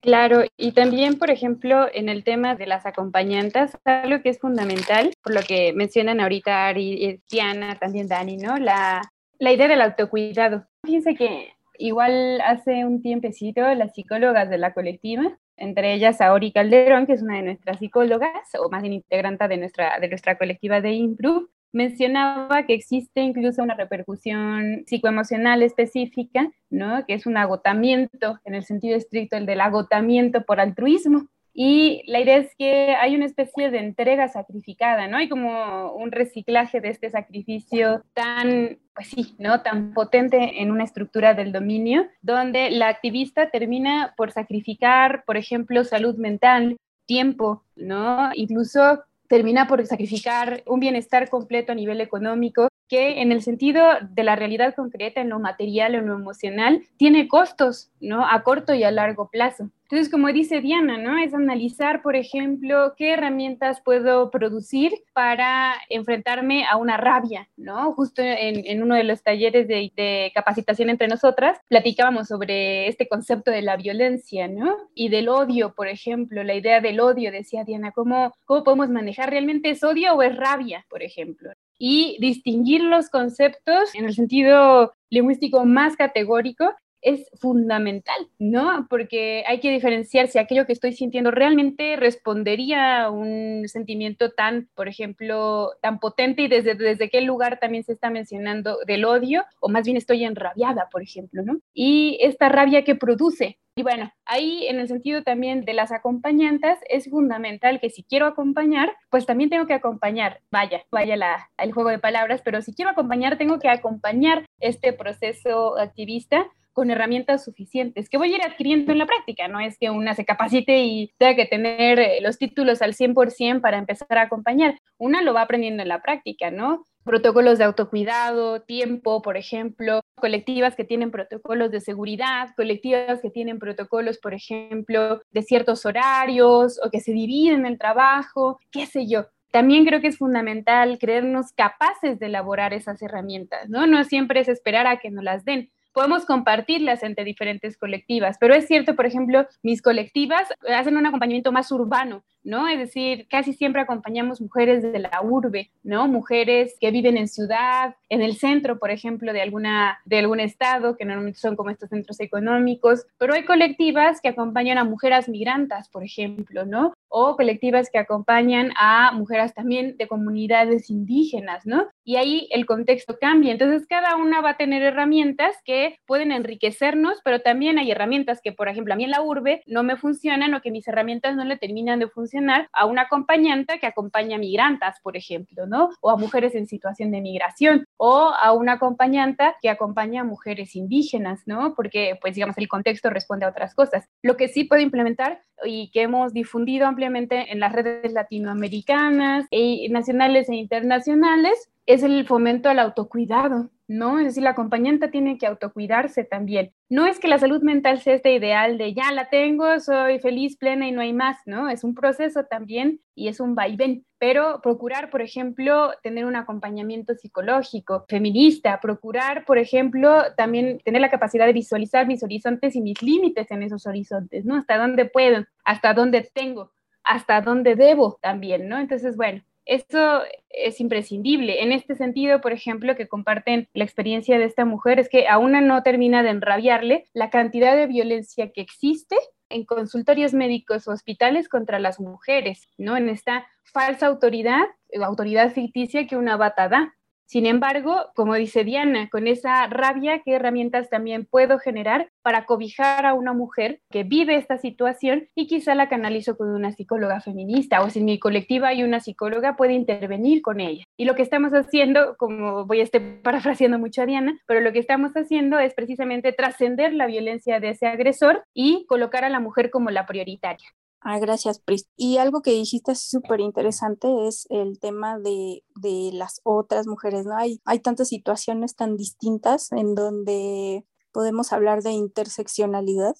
Claro, y también, por ejemplo, en el tema de las acompañantes, algo que es fundamental, por lo que mencionan ahorita Ari, Diana, también Dani, ¿no? La, la idea del autocuidado. Fíjense que Igual hace un tiempecito las psicólogas de la colectiva, entre ellas Auri Calderón, que es una de nuestras psicólogas, o más bien integrante de nuestra, de nuestra colectiva de Improve, mencionaba que existe incluso una repercusión psicoemocional específica, ¿no? que es un agotamiento, en el sentido estricto, el del agotamiento por altruismo. Y la idea es que hay una especie de entrega sacrificada, ¿no? Hay como un reciclaje de este sacrificio tan, pues sí, ¿no? Tan potente en una estructura del dominio, donde la activista termina por sacrificar, por ejemplo, salud mental, tiempo, ¿no? Incluso termina por sacrificar un bienestar completo a nivel económico que en el sentido de la realidad concreta, en lo material, en lo emocional, tiene costos, ¿no? A corto y a largo plazo. Entonces, como dice Diana, ¿no? Es analizar, por ejemplo, qué herramientas puedo producir para enfrentarme a una rabia, ¿no? Justo en, uno de los talleres de, de, capacitación entre nosotras, platicábamos sobre este concepto de la violencia, ¿no? Y del odio, por ejemplo, la idea del odio, decía Diana, ¿cómo, cómo podemos manejar realmente es odio o es rabia, por ejemplo? Y distinguir los conceptos en el sentido lingüístico más categórico es fundamental, ¿no? Porque hay que diferenciar si aquello que estoy sintiendo realmente respondería a un sentimiento tan, por ejemplo, tan potente y desde, desde qué lugar también se está mencionando del odio, o más bien estoy enrabiada, por ejemplo, ¿no? Y esta rabia que produce, y bueno, ahí en el sentido también de las acompañantes, es fundamental que si quiero acompañar, pues también tengo que acompañar, vaya, vaya la, el juego de palabras, pero si quiero acompañar, tengo que acompañar este proceso activista con herramientas suficientes que voy a ir adquiriendo en la práctica. No es que una se capacite y tenga que tener eh, los títulos al 100% para empezar a acompañar. Una lo va aprendiendo en la práctica, ¿no? protocolos de autocuidado, tiempo, por ejemplo, colectivas que tienen protocolos de seguridad, colectivas que tienen protocolos, por ejemplo, de ciertos horarios o que se dividen el trabajo, qué sé yo. También creo que es fundamental creernos capaces de elaborar esas herramientas, ¿no? No siempre es esperar a que nos las den, podemos compartirlas entre diferentes colectivas, pero es cierto, por ejemplo, mis colectivas hacen un acompañamiento más urbano, ¿no? Es decir, casi siempre acompañamos mujeres de la urbe, ¿no? Mujeres que viven en ciudad, en el centro, por ejemplo, de, alguna, de algún estado, que normalmente son como estos centros económicos, pero hay colectivas que acompañan a mujeres migrantes, por ejemplo, ¿no? O colectivas que acompañan a mujeres también de comunidades indígenas, ¿no? Y ahí el contexto cambia. Entonces, cada una va a tener herramientas que pueden enriquecernos, pero también hay herramientas que, por ejemplo, a mí en la urbe no me funcionan o que mis herramientas no le terminan de funcionar a una acompañante que acompaña a migrantes, por ejemplo, ¿no? O a mujeres en situación de migración, o a una acompañante que acompaña a mujeres indígenas, ¿no? Porque, pues, digamos, el contexto responde a otras cosas. Lo que sí puede implementar y que hemos difundido ampliamente en las redes latinoamericanas y nacionales e internacionales es el fomento al autocuidado, ¿no? Es decir, la acompañante tiene que autocuidarse también. No es que la salud mental sea este ideal de ya la tengo, soy feliz, plena y no hay más, ¿no? Es un proceso también y es un vaivén, pero procurar, por ejemplo, tener un acompañamiento psicológico, feminista, procurar, por ejemplo, también tener la capacidad de visualizar mis horizontes y mis límites en esos horizontes, ¿no? Hasta dónde puedo, hasta dónde tengo, hasta dónde debo también, ¿no? Entonces, bueno, esto es imprescindible. En este sentido, por ejemplo, que comparten la experiencia de esta mujer, es que a una no termina de enrabiarle la cantidad de violencia que existe en consultorios médicos o hospitales contra las mujeres, ¿no? En esta falsa autoridad, autoridad ficticia que una bata da. Sin embargo, como dice Diana, con esa rabia, ¿qué herramientas también puedo generar para cobijar a una mujer que vive esta situación y quizá la canalizo con una psicóloga feminista o si en mi colectiva hay una psicóloga, puede intervenir con ella? Y lo que estamos haciendo, como voy a estar parafraseando mucho a Diana, pero lo que estamos haciendo es precisamente trascender la violencia de ese agresor y colocar a la mujer como la prioritaria. Ah, gracias, Pris. Y algo que dijiste súper interesante es el tema de, de, las otras mujeres, ¿no? Hay, hay tantas situaciones tan distintas en donde podemos hablar de interseccionalidad,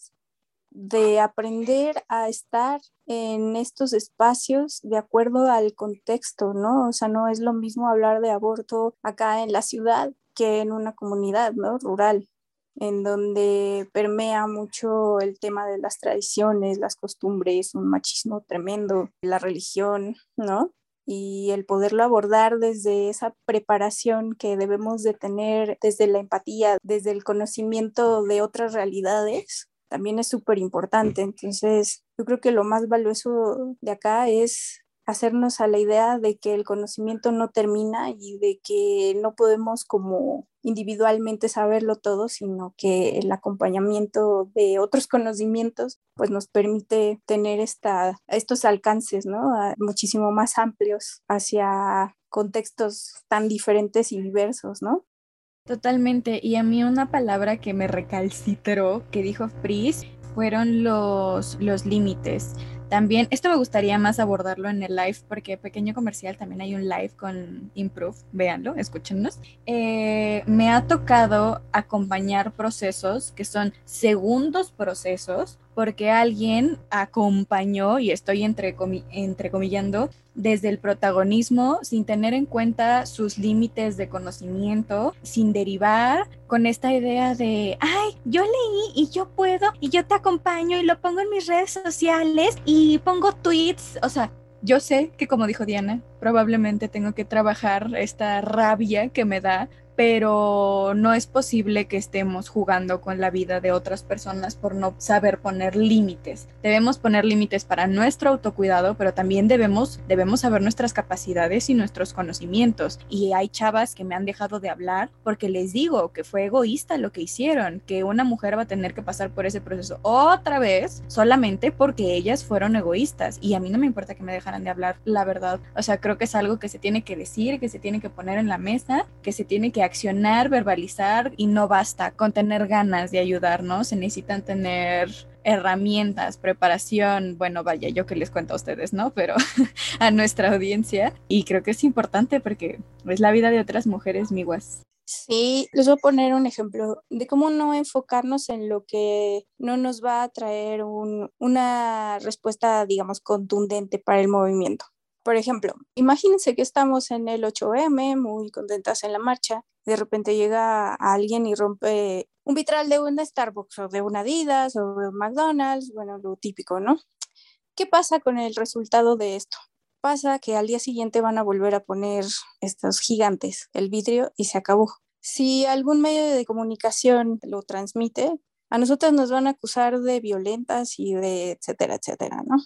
de aprender a estar en estos espacios de acuerdo al contexto, ¿no? O sea, no es lo mismo hablar de aborto acá en la ciudad que en una comunidad, ¿no? Rural en donde permea mucho el tema de las tradiciones, las costumbres, un machismo tremendo, la religión, ¿no? Y el poderlo abordar desde esa preparación que debemos de tener, desde la empatía, desde el conocimiento de otras realidades, también es súper importante. Entonces, yo creo que lo más valioso de acá es hacernos a la idea de que el conocimiento no termina y de que no podemos como individualmente saberlo todo, sino que el acompañamiento de otros conocimientos pues nos permite tener esta, estos alcances, ¿no? muchísimo más amplios hacia contextos tan diferentes y diversos, ¿no? Totalmente. Y a mí una palabra que me recalcitró, que dijo Fris, fueron los, los límites. También, esto me gustaría más abordarlo en el live, porque pequeño comercial, también hay un live con Improve, véanlo, escúchenos. Eh, me ha tocado acompañar procesos que son segundos procesos porque alguien acompañó, y estoy entrecomillando, desde el protagonismo sin tener en cuenta sus límites de conocimiento, sin derivar con esta idea de, ay, yo leí y yo puedo y yo te acompaño y lo pongo en mis redes sociales y pongo tweets, o sea, yo sé que como dijo Diana, probablemente tengo que trabajar esta rabia que me da pero no es posible que estemos jugando con la vida de otras personas por no saber poner límites. Debemos poner límites para nuestro autocuidado, pero también debemos, debemos saber nuestras capacidades y nuestros conocimientos. Y hay chavas que me han dejado de hablar porque les digo que fue egoísta lo que hicieron, que una mujer va a tener que pasar por ese proceso otra vez solamente porque ellas fueron egoístas. Y a mí no me importa que me dejaran de hablar, la verdad. O sea, creo que es algo que se tiene que decir, que se tiene que poner en la mesa, que se tiene que accionar, verbalizar y no basta con tener ganas de ayudarnos, se necesitan tener herramientas, preparación, bueno, vaya, yo que les cuento a ustedes, ¿no? Pero a nuestra audiencia y creo que es importante porque es la vida de otras mujeres miguas. Sí, les voy a poner un ejemplo de cómo no enfocarnos en lo que no nos va a traer una respuesta, digamos, contundente para el movimiento. Por ejemplo, imagínense que estamos en el 8M, muy contentas en la marcha, de repente llega alguien y rompe un vitral de una Starbucks o de una Adidas o de un McDonald's, bueno, lo típico, ¿no? ¿Qué pasa con el resultado de esto? Pasa que al día siguiente van a volver a poner estos gigantes, el vidrio, y se acabó. Si algún medio de comunicación lo transmite, a nosotras nos van a acusar de violentas y de etcétera, etcétera, ¿no?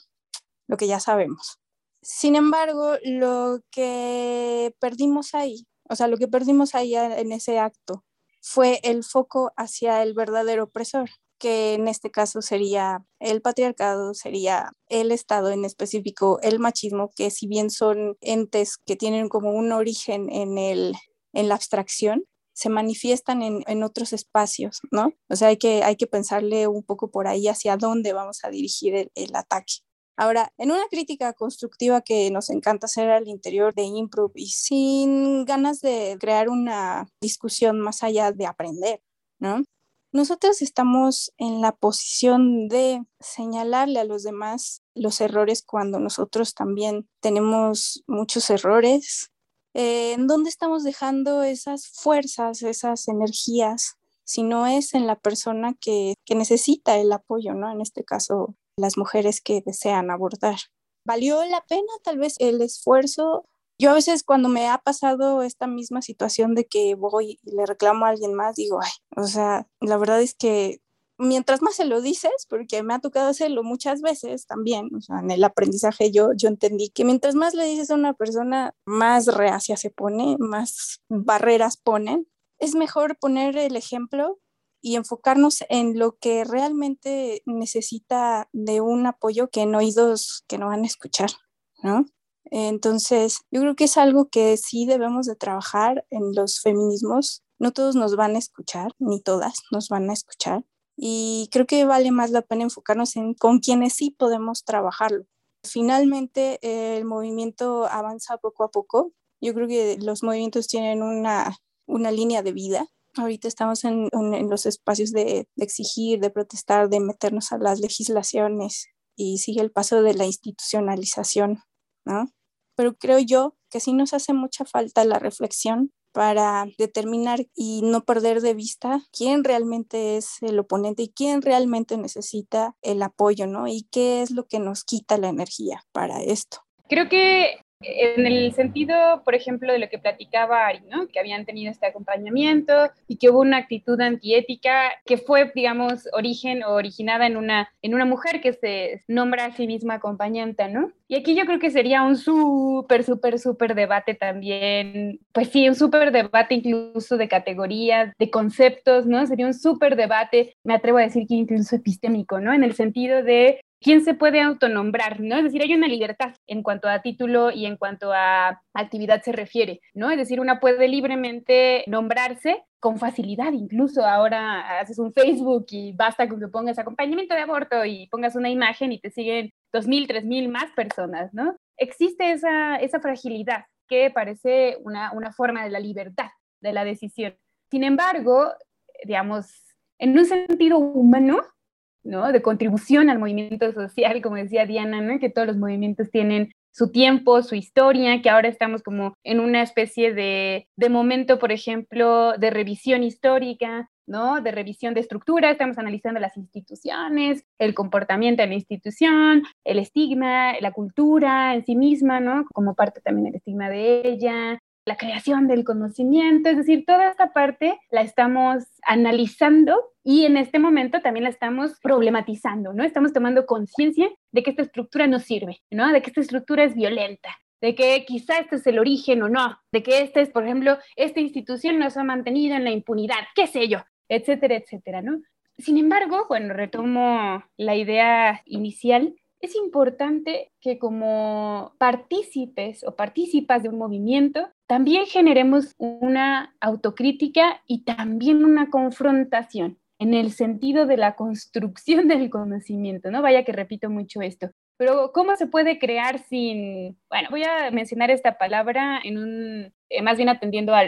Lo que ya sabemos. Sin embargo, lo que perdimos ahí, o sea, lo que perdimos ahí en ese acto fue el foco hacia el verdadero opresor, que en este caso sería el patriarcado, sería el Estado en específico, el machismo, que si bien son entes que tienen como un origen en, el, en la abstracción, se manifiestan en, otros espacios, ¿no? O sea, hay que, hay que pensarle un poco por ahí hacia dónde vamos a dirigir el, el ataque. Ahora, en una crítica constructiva que nos encanta hacer al interior de Improv y sin ganas de crear una discusión más allá de aprender, ¿no? Nosotros estamos en la posición de señalarle a los demás los errores cuando nosotros también tenemos muchos errores. Eh, ¿En dónde estamos dejando esas fuerzas, esas energías? Si no es en la persona que, que necesita el apoyo, ¿no? En este caso, las mujeres que desean abordar. ¿Valió la pena tal vez el esfuerzo yo a veces cuando me ha pasado esta misma situación de que voy y le reclamo a alguien más, digo, ay, o sea, la verdad es que mientras más se lo dices, porque me ha tocado hacerlo muchas veces también, o sea, en el aprendizaje yo, yo entendí que mientras más le dices a una persona, más reacia se pone, más barreras ponen. Es mejor poner el ejemplo y enfocarnos en lo que realmente necesita de un apoyo que en oídos que no van a escuchar, ¿no? Entonces, yo creo que es algo que sí debemos de trabajar en los feminismos. No todos nos van a escuchar, ni todas nos van a escuchar. Y creo que vale más la pena enfocarnos en con quienes sí podemos trabajarlo. Finalmente, el movimiento avanza poco a poco. Yo creo que los movimientos tienen una, una línea de vida. Ahorita estamos en, los espacios de, de exigir, de protestar, de meternos a las legislaciones y sigue el paso de la institucionalización ¿no? Pero creo yo que sí nos hace mucha falta la reflexión para determinar y no perder de vista quién realmente es el oponente y quién realmente necesita el apoyo, ¿no? Y qué es lo que nos quita la energía para esto. Creo que en el sentido, por ejemplo, de lo que platicaba Ari, ¿no? Que habían tenido este acompañamiento y que hubo una actitud antiética que fue, digamos, origen o originada en una, en una mujer que se nombra a sí misma acompañante, ¿no? Y aquí yo creo que sería un súper, súper, súper debate también, pues sí, un súper debate incluso de categorías, de conceptos, ¿no? Sería un súper debate, me atrevo a decir que incluso epistémico, ¿no? En el sentido de quién se puede autonombrar, ¿no? Es decir, hay una libertad en cuanto a título y en cuanto a actividad se refiere, ¿no? Es decir, una puede libremente nombrarse con facilidad, incluso ahora haces un Facebook y basta con que pongas acompañamiento de aborto y pongas una imagen y te siguen dos mil, tres mil más personas, ¿no? Existe esa, esa fragilidad que parece una, una forma de la libertad, de la decisión. Sin embargo, digamos, en un sentido humano, ¿no? De contribución al movimiento social, como decía Diana, ¿no? Que todos los movimientos tienen su tiempo, su historia, que ahora estamos como en una especie de, de momento, por ejemplo, de revisión histórica, ¿no? De revisión de estructura, estamos analizando las instituciones, el comportamiento de la institución, el estigma, la cultura en sí misma, ¿no? Como parte también del estigma de ella, la creación del conocimiento, es decir, toda esta parte la estamos analizando y en este momento también la estamos problematizando, ¿no? Estamos tomando conciencia de que esta estructura no sirve, ¿no? De que esta estructura es violenta, de que quizá este es el origen o no, de que este es, por ejemplo, esta institución nos ha mantenido en la impunidad, qué sé yo, etcétera, etcétera, ¿no? Sin embargo, bueno, retomo la idea inicial, es importante que como partícipes o participas de un movimiento, también generemos una autocrítica y también una confrontación en el sentido de la construcción del conocimiento, ¿no? Vaya que repito mucho esto. Pero ¿cómo se puede crear sin, bueno, voy a mencionar esta palabra en un, eh, más bien atendiendo a,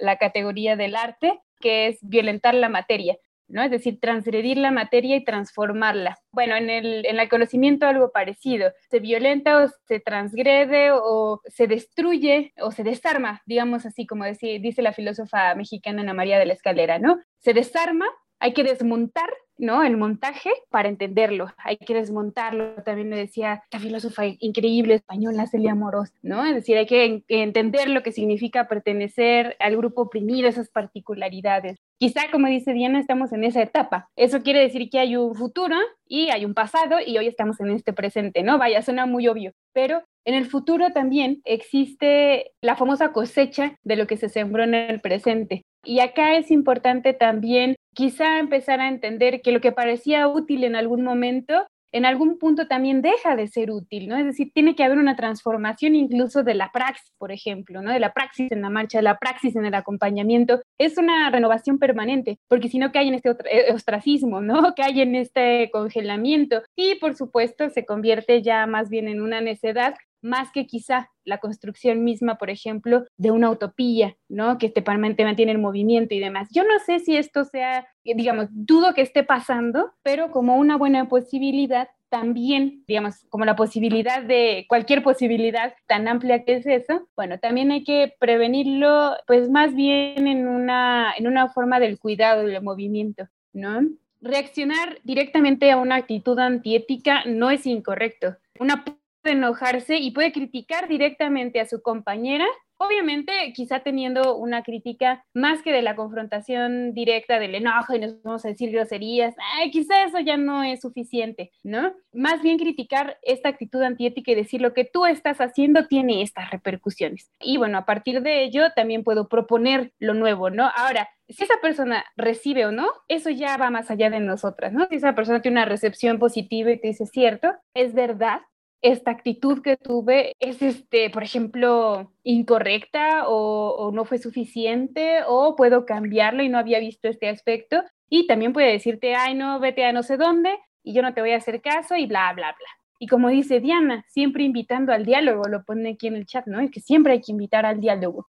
la categoría del arte, que es violentar la materia. Es decir, transgredir la materia y transformarla. Bueno, en el, en el conocimiento algo parecido. Se violenta o se transgrede o se destruye o se desarma, digamos así como dice la filósofa mexicana Ana María de la Escalera, ¿no? Se desarma, hay que desmontar ¿no? El montaje para entenderlo. Hay que desmontarlo. También me decía esta filósofa increíble española, Celia Moros, ¿no? Es decir, hay que entender lo que significa pertenecer al grupo oprimido, esas particularidades. Quizá, como dice Diana, estamos en esa etapa. Eso quiere decir que hay un futuro y hay un pasado y hoy estamos en este presente, ¿no? Vaya, suena muy obvio, pero en el futuro también existe la famosa cosecha de lo que se sembró en el presente. Y acá es importante también quizá empezar a entender que lo que parecía útil en algún momento en algún punto también deja de ser útil, ¿no? Es decir, tiene que haber una transformación incluso de la praxis, por ejemplo, ¿no? De la praxis en la marcha, de la praxis en el acompañamiento. Es una renovación permanente, porque si no cae en este eh, ostracismo, ¿no? Cae en este congelamiento y, por supuesto, se convierte ya más bien en una necedad más que quizá la construcción misma, por ejemplo, de una utopía, ¿no? Que permanente mantiene el movimiento y demás. Yo no sé si esto sea, digamos, dudo que esté pasando, pero como una buena posibilidad, también, digamos, como la posibilidad de cualquier posibilidad tan amplia que es eso, bueno, también hay que prevenirlo, pues más bien en una, en una forma del cuidado del movimiento, ¿no? Reaccionar directamente a una actitud antiética no es incorrecto. Una enojarse y puede criticar directamente a su compañera, obviamente quizá teniendo una crítica más que de la confrontación directa del enojo y nos vamos a decir groserías, quizá eso ya no es suficiente, ¿no? Más bien criticar esta actitud antiética y decir lo que tú estás haciendo tiene estas repercusiones. Y bueno, a partir de ello también puedo proponer lo nuevo, ¿no? Ahora, si esa persona recibe o no, eso ya va más allá de nosotras, ¿no? Si esa persona tiene una recepción positiva y te dice, cierto, es verdad, esta actitud que tuve es, este, por ejemplo, incorrecta o, no fue suficiente o puedo cambiarlo y no había visto este aspecto. Y también puede decirte, ay, no, vete a no sé dónde y yo no te voy a hacer caso y bla, bla, bla. Y como dice Diana, siempre invitando al diálogo, lo pone aquí en el chat, ¿no? Es que siempre hay que invitar al diálogo.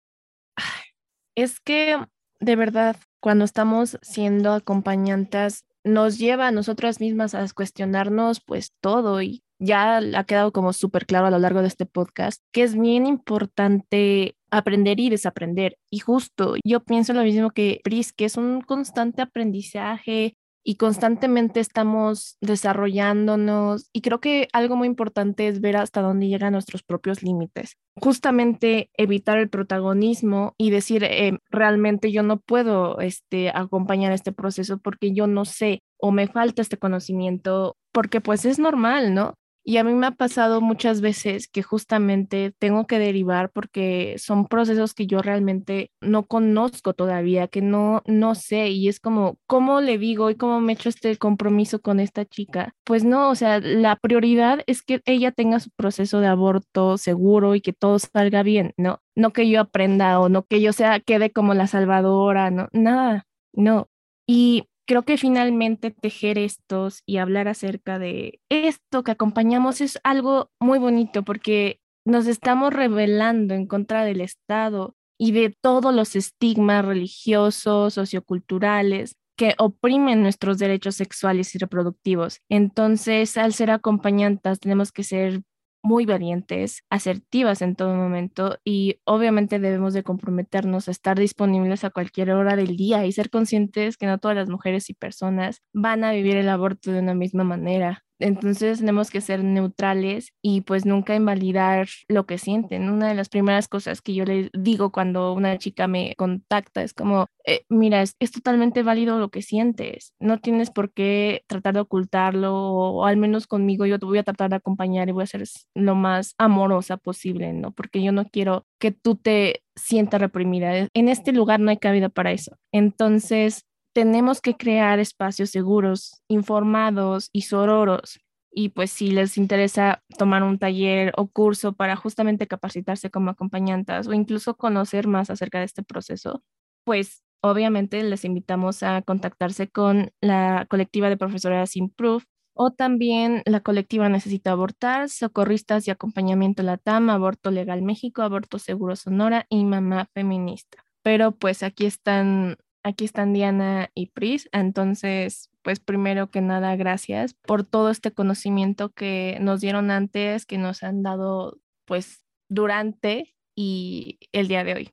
Es que, de verdad, cuando estamos siendo acompañantes, nos lleva a nosotras mismas a cuestionarnos pues todo y ya ha quedado como súper claro a lo largo de este podcast que es bien importante aprender y desaprender. Y justo yo pienso lo mismo que Pris, que es un constante aprendizaje y constantemente estamos desarrollándonos y creo que algo muy importante es ver hasta dónde llegan nuestros propios límites. Justamente evitar el protagonismo y decir eh, realmente yo no puedo este, acompañar este proceso porque yo no sé o me falta este conocimiento porque pues es normal, ¿no? Y a mí me ha pasado muchas veces que justamente tengo que derivar porque son procesos que yo realmente no conozco todavía, que no, no sé. Y es como, ¿cómo le digo y cómo me echo este compromiso con esta chica? Pues no, o sea, la prioridad es que ella tenga su proceso de aborto seguro y que todo salga bien, ¿no? No que yo aprenda o no que yo sea, quede como la salvadora, no, nada, no. Y creo que finalmente tejer estos y hablar acerca de esto que acompañamos es algo muy bonito porque nos estamos rebelando en contra del Estado y de todos los estigmas religiosos, socioculturales que oprimen nuestros derechos sexuales y reproductivos. Entonces, al ser acompañantes, tenemos que ser muy valientes, asertivas en todo momento y obviamente debemos de comprometernos a estar disponibles a cualquier hora del día y ser conscientes que no todas las mujeres y personas van a vivir el aborto de una misma manera. Entonces tenemos que ser neutrales y pues nunca invalidar lo que sienten. Una de las primeras cosas que yo le digo cuando una chica me contacta es como, eh, mira, es, totalmente válido lo que sientes. No tienes por qué tratar de ocultarlo o, al menos conmigo yo te voy a tratar de acompañar y voy a ser lo más amorosa posible, ¿no? Porque yo no quiero que tú te sientas reprimida. En este lugar no hay cabida para eso. Entonces, tenemos que crear espacios seguros, informados y sororos. Y pues si les interesa tomar un taller o curso para justamente capacitarse como acompañantes o incluso conocer más acerca de este proceso, pues obviamente les invitamos a contactarse con la colectiva de profesoras Improve o también la colectiva Necesita Abortar, Socorristas y Acompañamiento Latam, Aborto Legal México, Aborto Seguro Sonora y Mamá Feminista. Pero pues aquí están Aquí están Diana y Pris. Entonces, pues primero que nada, gracias por todo este conocimiento que nos dieron antes, que nos han dado pues durante y el día de hoy.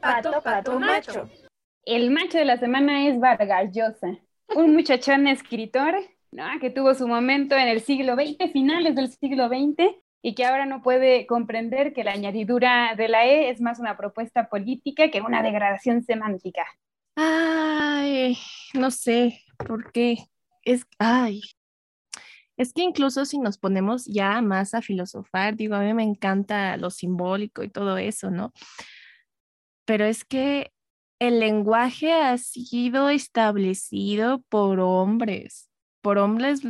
Pato, pato, macho. El macho de la semana es Vargas Llosa, un muchachón escritor que tuvo su momento en el siglo XX, finales del siglo XX, y que ahora no puede comprender que la añadidura de la E es más una propuesta política que una degradación semántica. Ay, no sé por qué. Es, ay, es que incluso si nos ponemos ya más a filosofar, digo, a mí me encanta lo simbólico y todo eso, ¿no? Pero es que el lenguaje ha sido establecido por hombres, por hombres,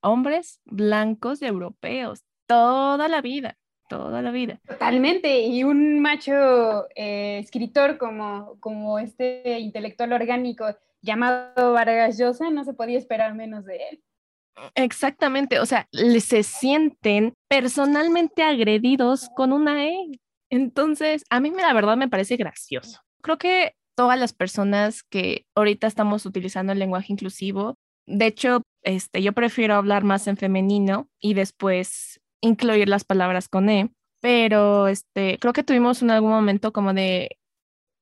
hombres blancos europeos, toda la vida, toda la vida. Totalmente, y un macho eh, escritor como, como este intelectual orgánico llamado Vargas Llosa, no se podía esperar menos de él. Exactamente, o sea, se sienten personalmente agredidos con una E. Entonces, a mí la verdad me parece gracioso. Creo que todas las personas que ahorita estamos utilizando el lenguaje inclusivo, de hecho, este, yo prefiero hablar más en femenino y después incluir las palabras con E, pero este, creo que tuvimos en algún momento como de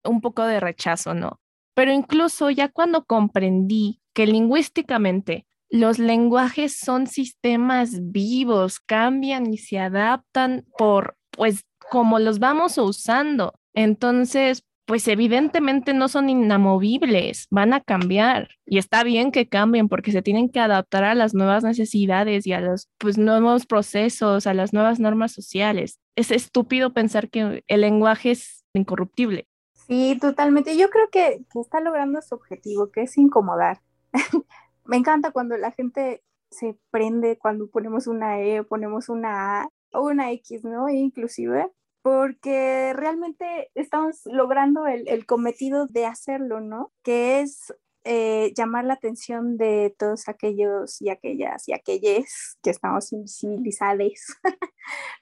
un poco de rechazo, ¿no? Pero incluso ya cuando comprendí que lingüísticamente los lenguajes son sistemas vivos, cambian y se adaptan por, pues, como los vamos usando. Entonces, pues evidentemente no son inamovibles, van a cambiar y está bien que cambien porque se tienen que adaptar a las nuevas necesidades y a los pues, nuevos procesos, a las nuevas normas sociales. Es estúpido pensar que el lenguaje es incorruptible. Sí, totalmente. Yo creo que, está logrando su objetivo, que es incomodar. Me encanta cuando la gente se prende cuando ponemos una E, ponemos una A o una X, ¿no? Inclusive, porque realmente estamos logrando el, cometido de hacerlo, ¿no? Que es eh, llamar la atención de todos aquellos y aquellas y aquellos que estamos invisibilizados,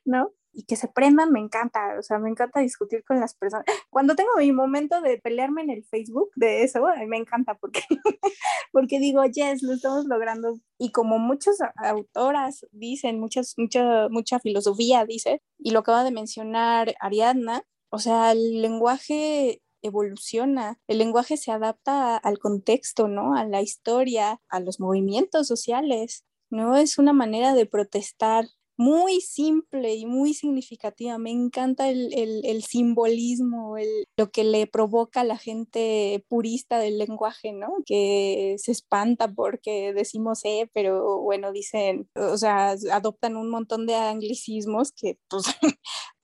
¿no? Y que se prendan me encanta, o sea, me encanta discutir con las personas. Cuando tengo mi momento de pelearme en el Facebook de eso, me encanta porque, porque digo, yes, lo estamos logrando. Y como muchas autoras dicen, muchas, mucha, mucha filosofía dice, y lo acaba de mencionar Ariadna, o sea, el lenguaje evoluciona, el lenguaje se adapta al contexto, ¿no? A la historia, a los movimientos sociales, ¿no? Es una manera de protestar muy simple y muy significativa. Me encanta el, el, simbolismo, el, lo que le provoca a la gente purista del lenguaje, ¿no? Que se espanta porque decimos eh, pero bueno, dicen, o sea, adoptan un montón de anglicismos que pues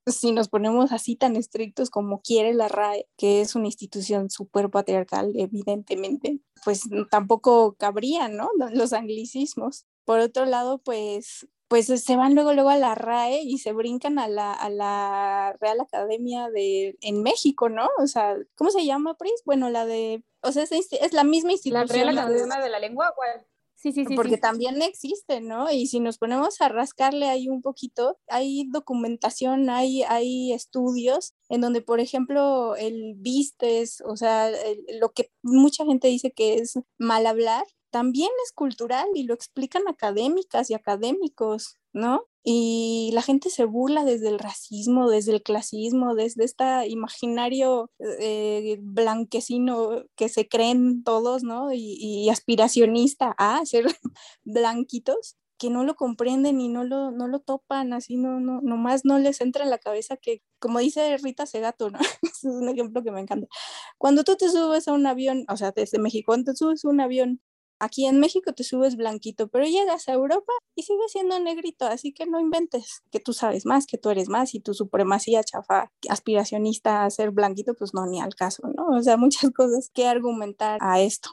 si nos ponemos así tan estrictos como quiere la RAE, que es una institución súper patriarcal, evidentemente, pues tampoco cabrían, ¿no? Los anglicismos. Por otro lado, pues pues se van luego, luego a la RAE y se brincan a la, a la Real Academia de, en México, ¿no? O sea, ¿cómo se llama, Pris? Bueno, la de, o sea, es, la misma institución. La Real Academia de la Lengua, ¿cuál? Sí, sí, sí. Porque también existe, ¿no? Y si nos ponemos a rascarle ahí un poquito, hay documentación, hay, hay estudios en donde, por ejemplo, el vistes, o sea, lo que mucha gente dice que es mal hablar, también es cultural y lo explican académicas y académicos, ¿no? Y la gente se burla desde el racismo, desde el clasismo, desde este imaginario eh, blanquecino que se creen todos, ¿no? Y, aspiracionista a ser blanquitos que no lo comprenden y no lo, no lo topan, así no, no, nomás no les entra en la cabeza que, como dice Rita Segato, ¿no? es un ejemplo que me encanta. Cuando tú te subes a un avión, o sea, desde México, te subes a un avión Aquí en México te subes blanquito, pero llegas a Europa y sigues siendo negrito, así que no inventes que tú sabes más, que tú eres más y tu supremacía chafa aspiracionista a ser blanquito, pues no, ni al caso, ¿no? O sea, muchas cosas que argumentar a esto.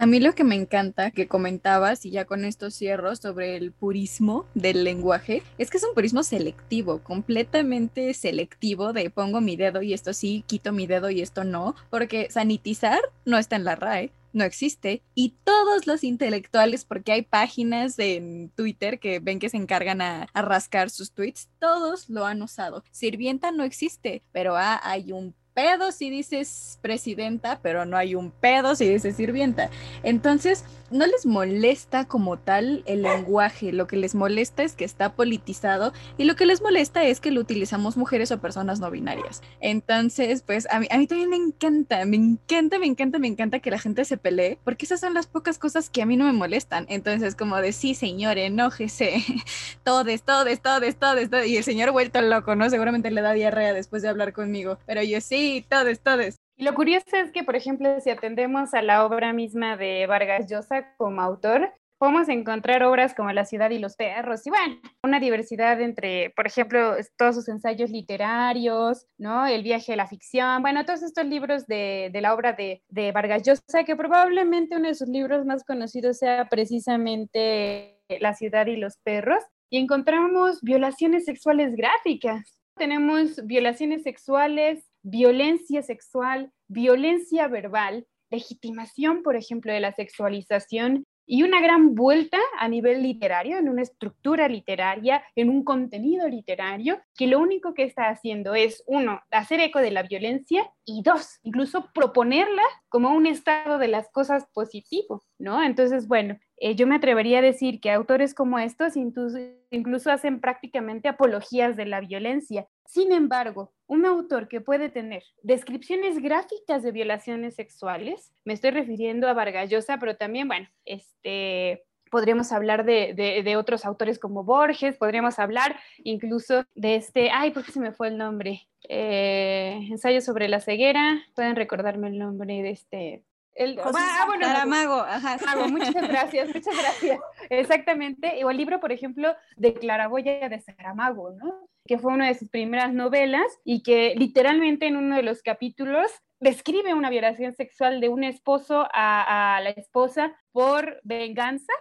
A mí lo que me encanta que comentabas, y ya con esto cierro, sobre el purismo del lenguaje, es que es un purismo selectivo, completamente selectivo de pongo mi dedo y esto sí, quito mi dedo y esto no, porque sanitizar no está en la RAE, no existe y todos los intelectuales, porque hay páginas en Twitter que ven que se encargan a, rascar sus tweets, todos lo han usado. Sirvienta no existe, pero ah, hay un pedo si dices presidenta, pero no hay un pedo si dices sirvienta. Entonces, no les molesta como tal el lenguaje, lo que les molesta es que está politizado y lo que les molesta es que lo utilizamos mujeres o personas no binarias. Entonces, pues a mí, a mí también me encanta, me encanta, me encanta, me encanta que la gente se pelee, porque esas son las pocas cosas que a mí no me molestan. Entonces, como de sí, señor, enójese, todes, todes, todes, todes, todes, y el señor vuelto loco, ¿no? Seguramente le da diarrea después de hablar conmigo, pero yo sí, todes, todes. Lo curioso es que, por ejemplo, si atendemos a la obra misma de Vargas Llosa como autor, podemos encontrar obras como La ciudad y los perros, y bueno, una diversidad entre, por ejemplo, todos sus ensayos literarios, ¿no? El viaje de la ficción, bueno, todos estos libros de, la obra de Vargas Llosa, que probablemente uno de sus libros más conocidos sea precisamente La ciudad y los perros, y encontramos violaciones sexuales gráficas. Tenemos violaciones sexuales, violencia sexual, violencia verbal, legitimación, por ejemplo, de la sexualización y una gran vuelta a nivel literario, en una estructura literaria, en un contenido literario, que lo único que está haciendo es, uno, hacer eco de la violencia y dos, incluso proponerla como un estado de las cosas positivo, ¿no? Entonces, bueno, eh, yo me atrevería a decir que autores como estos incluso hacen prácticamente apologías de la violencia. Sin embargo, un autor que puede tener descripciones gráficas de violaciones sexuales, me estoy refiriendo a Vargas Llosa, pero también, bueno, este, podríamos hablar de, de, otros autores como Borges, podríamos hablar incluso de este, ay, ¿por qué se me fue el nombre? Eh, ensayo sobre la ceguera, pueden recordarme el nombre de este, el, ah, bueno, Saramago, ajá. muchas gracias, muchas gracias. Exactamente. O el libro, por ejemplo, de Claraboya de Saramago, ¿no? Que fue una de sus primeras novelas y que literalmente en uno de los capítulos describe una violación sexual de un esposo a, a la esposa por venganza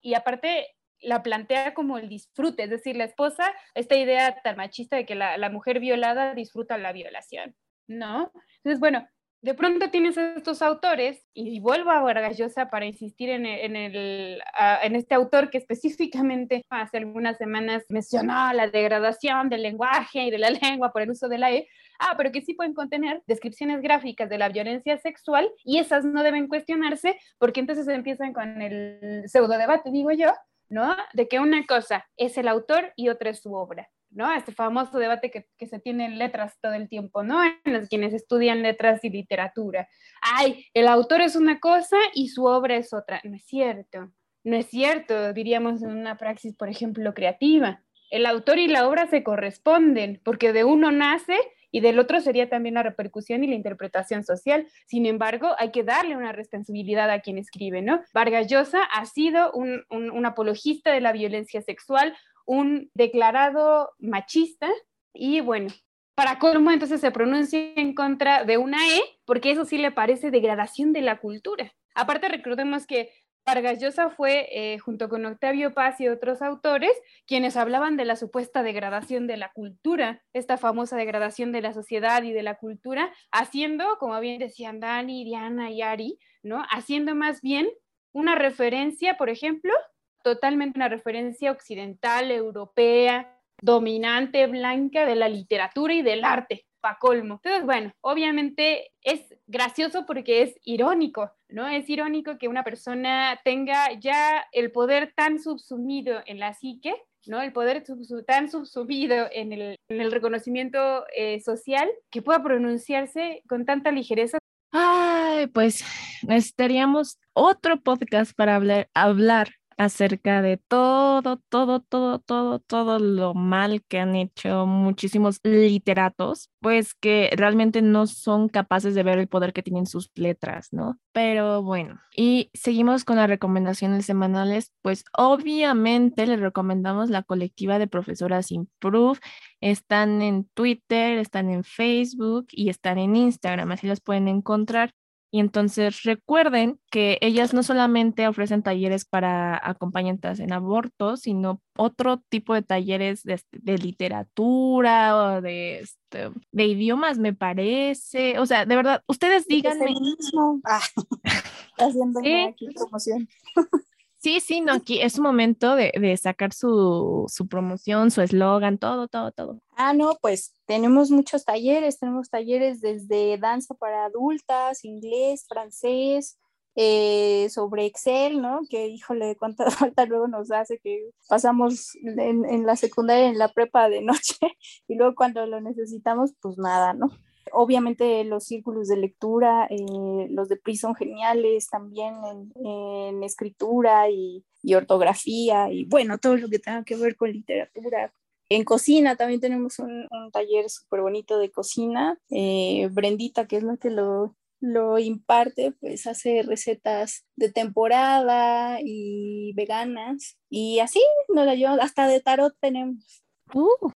y aparte la plantea como el disfrute, es decir, la esposa, esta idea tan machista de que la, la mujer violada disfruta la violación, ¿no? Entonces, bueno, de pronto tienes estos autores, y vuelvo a Vargas Llosa para insistir en, el, en, este autor que específicamente hace algunas semanas mencionó la degradación del lenguaje y de la lengua por el uso de la E, ah, pero que sí pueden contener descripciones gráficas de la violencia sexual y esas no deben cuestionarse porque entonces empiezan con el pseudo debate, digo yo, ¿no? De que una cosa es el autor y otra es su obra. ¿No? Este famoso debate que, que, se tiene en letras todo el tiempo, ¿no? En los quienes estudian letras y literatura. Ay, el autor es una cosa y su obra es otra. No es cierto. No es cierto, diríamos en una praxis, por ejemplo, creativa. El autor y la obra se corresponden, porque de uno nace y del otro sería también la repercusión y la interpretación social. Sin embargo, hay que darle una responsabilidad a quien escribe, ¿no? Vargas Llosa ha sido un, un, un apologista de la violencia sexual, un declarado machista y bueno, para colmo entonces se pronuncia en contra de una E porque eso sí le parece degradación de la cultura. Aparte recordemos que Vargas Llosa fue, eh, junto con Octavio Paz y otros autores, quienes hablaban de la supuesta degradación de la cultura, esta famosa degradación de la sociedad y de la cultura, haciendo, como bien decían Dani, Diana y Ari, ¿no? Haciendo más bien una referencia, por ejemplo, totalmente una referencia occidental, europea, dominante, blanca de la literatura y del arte, pa' colmo. Entonces, bueno, obviamente es gracioso porque es irónico, ¿no? Es irónico que una persona tenga ya el poder tan subsumido en la psique, ¿no? El poder tan subsumido en el, en el reconocimiento eh, social que pueda pronunciarse con tanta ligereza Ay, pues necesitaríamos otro podcast para hablar acerca de todo, todo, todo, todo, todo lo mal que han hecho muchísimos literatos, pues que realmente no son capaces de ver el poder que tienen sus letras, ¿no? Pero bueno, y seguimos con las recomendaciones semanales, pues obviamente les recomendamos la colectiva de profesoras Improve, están en Twitter, están en Facebook y están en Instagram, así las pueden encontrar. Y entonces recuerden que ellas no solamente ofrecen talleres para acompañantes en aborto, sino otro tipo de talleres de, literatura o de, este, de idiomas, me parece. O sea, de verdad, ustedes díganme. Ah, haciendo aquí promoción. Sí, sí, no, aquí es momento de, de sacar su, su promoción, su eslogan, todo, todo, todo. Ah, no, pues tenemos muchos talleres, tenemos talleres desde danza para adultas, inglés, francés, eh, sobre Excel, ¿no? Que híjole, cuánta falta luego nos hace que pasamos en, en, la secundaria, en la prepa de noche y luego cuando lo necesitamos, pues nada, ¿no? Obviamente los círculos de lectura, eh, los de PRI son geniales también en, escritura y, ortografía y bueno, todo lo que tenga que ver con literatura. En cocina también tenemos un, taller súper bonito de cocina. Eh, Brendita, que es la que lo lo imparte, pues hace recetas de temporada y veganas. Y así nos la llevamos, hasta de tarot tenemos. Uh,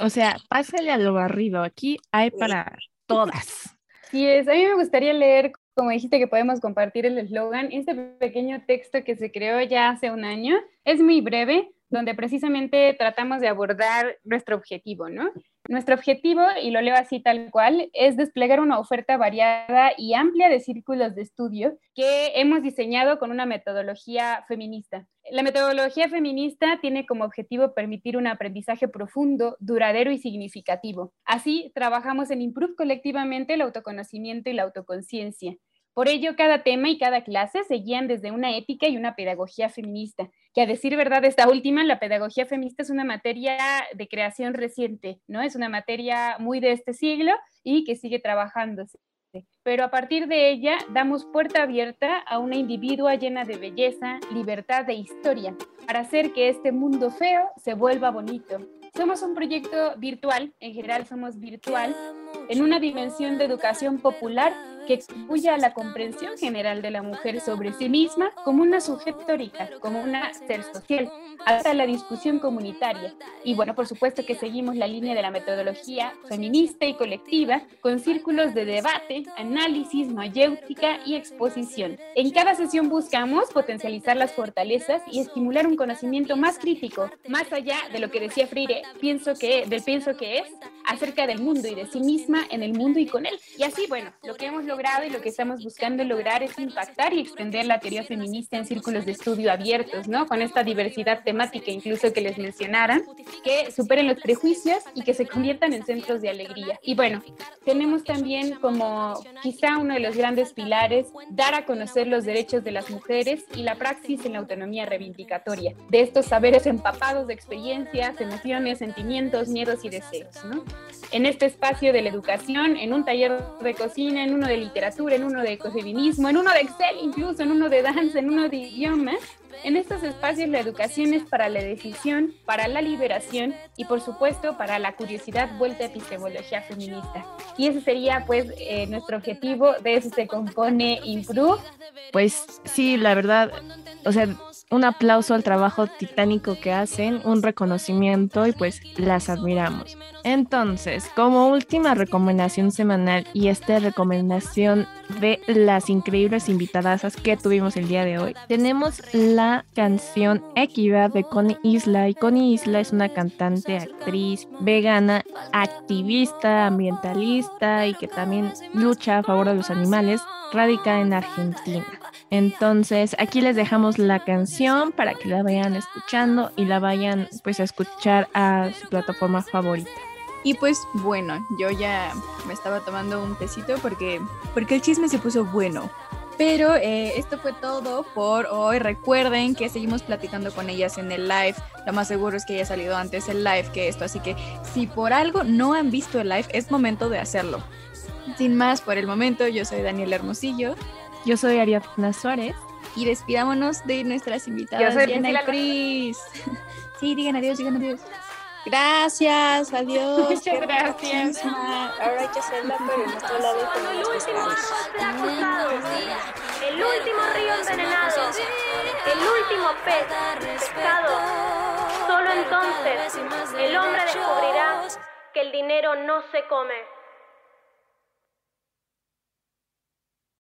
o sea, pásale a lo barrido. Aquí hay para todas. Sí, es. A mí me gustaría leer, como dijiste que podemos compartir el eslogan, este pequeño texto que se creó ya hace un año. Es muy breve, donde precisamente tratamos de abordar nuestro objetivo, ¿no? Nuestro objetivo, y lo leo así tal cual, es desplegar una oferta variada y amplia de círculos de estudio que hemos diseñado con una metodología feminista. La metodología feminista tiene como objetivo permitir un aprendizaje profundo, duradero y significativo. Así, trabajamos en improve colectivamente el autoconocimiento y la autoconciencia. Por ello, cada tema y cada clase se guían desde una ética y una pedagogía feminista, que a decir verdad, esta última, la pedagogía feminista es una materia de creación reciente, ¿no? Es una materia muy de este siglo y que sigue trabajándose. Pero a partir de ella damos puerta abierta a una individua llena de belleza, libertad e historia, para hacer que este mundo feo se vuelva bonito. Somos un proyecto virtual, en general somos virtual, en una dimensión de educación popular que a la comprensión general de la mujer sobre sí misma como una sujetórica, como una ser social, hasta la discusión comunitaria. Y bueno, por supuesto que seguimos la línea de la metodología feminista y colectiva con círculos de debate, análisis, mayéutica y exposición. En cada sesión buscamos potencializar las fortalezas y estimular un conocimiento más crítico, más allá de lo que decía Freire, pienso que, del pienso que es, acerca del mundo y de sí misma en el mundo y con él. Y así, bueno, lo que hemos logrado y lo que estamos buscando lograr es impactar y extender la teoría feminista en círculos de estudio abiertos, ¿no? Con esta diversidad temática incluso que les mencionaran, que superen los prejuicios y que se conviertan en centros de alegría. Y bueno, tenemos también como quizá uno de los grandes pilares dar a conocer los derechos de las mujeres y la praxis en la autonomía reivindicatoria, de estos saberes empapados de experiencias, emociones, sentimientos, miedos y deseos, ¿no? en este espacio de la educación, en un taller de cocina, en uno de literatura, en uno de ecofeminismo, en uno de Excel incluso, en uno de danza, en uno de idiomas. En estos espacios la educación es para la decisión, para la liberación y por supuesto para la curiosidad vuelta a epistemología feminista. Y ese sería pues eh, nuestro objetivo, de eso se compone Improve. Pues sí, la verdad, o sea, un aplauso al trabajo titánico que hacen, un reconocimiento y pues las admiramos. Entonces, como última recomendación semanal y esta recomendación de las increíbles invitadas que tuvimos el día de hoy, tenemos la canción Equidad de Connie Isla y Connie Isla es una cantante, actriz, vegana, activista, ambientalista y que también lucha a favor de los animales, radica en Argentina. Entonces, aquí les dejamos la canción para que la vayan escuchando y la vayan pues a escuchar a su plataforma favorita. Y pues bueno, yo ya me estaba tomando un tecito porque, porque el chisme se puso bueno. Pero eh, esto fue todo por hoy. Recuerden que seguimos platicando con ellas en el live. Lo más seguro es que haya salido antes el live que esto. Así que si por algo no han visto el live, es momento de hacerlo. Sin más, por el momento, yo soy Daniel Hermosillo. Yo soy Ariadna Suárez. Y despidámonos de nuestras invitadas. Yo soy Diana y Cris. sí, digan adiós, digan adiós. Gracias, adiós. Muchas gracias. Ahora hay que hacerla, pero en otro lado con el último árbol el último río envenenado, el último pez pescado. Solo entonces el hombre descubrirá que el dinero no se come.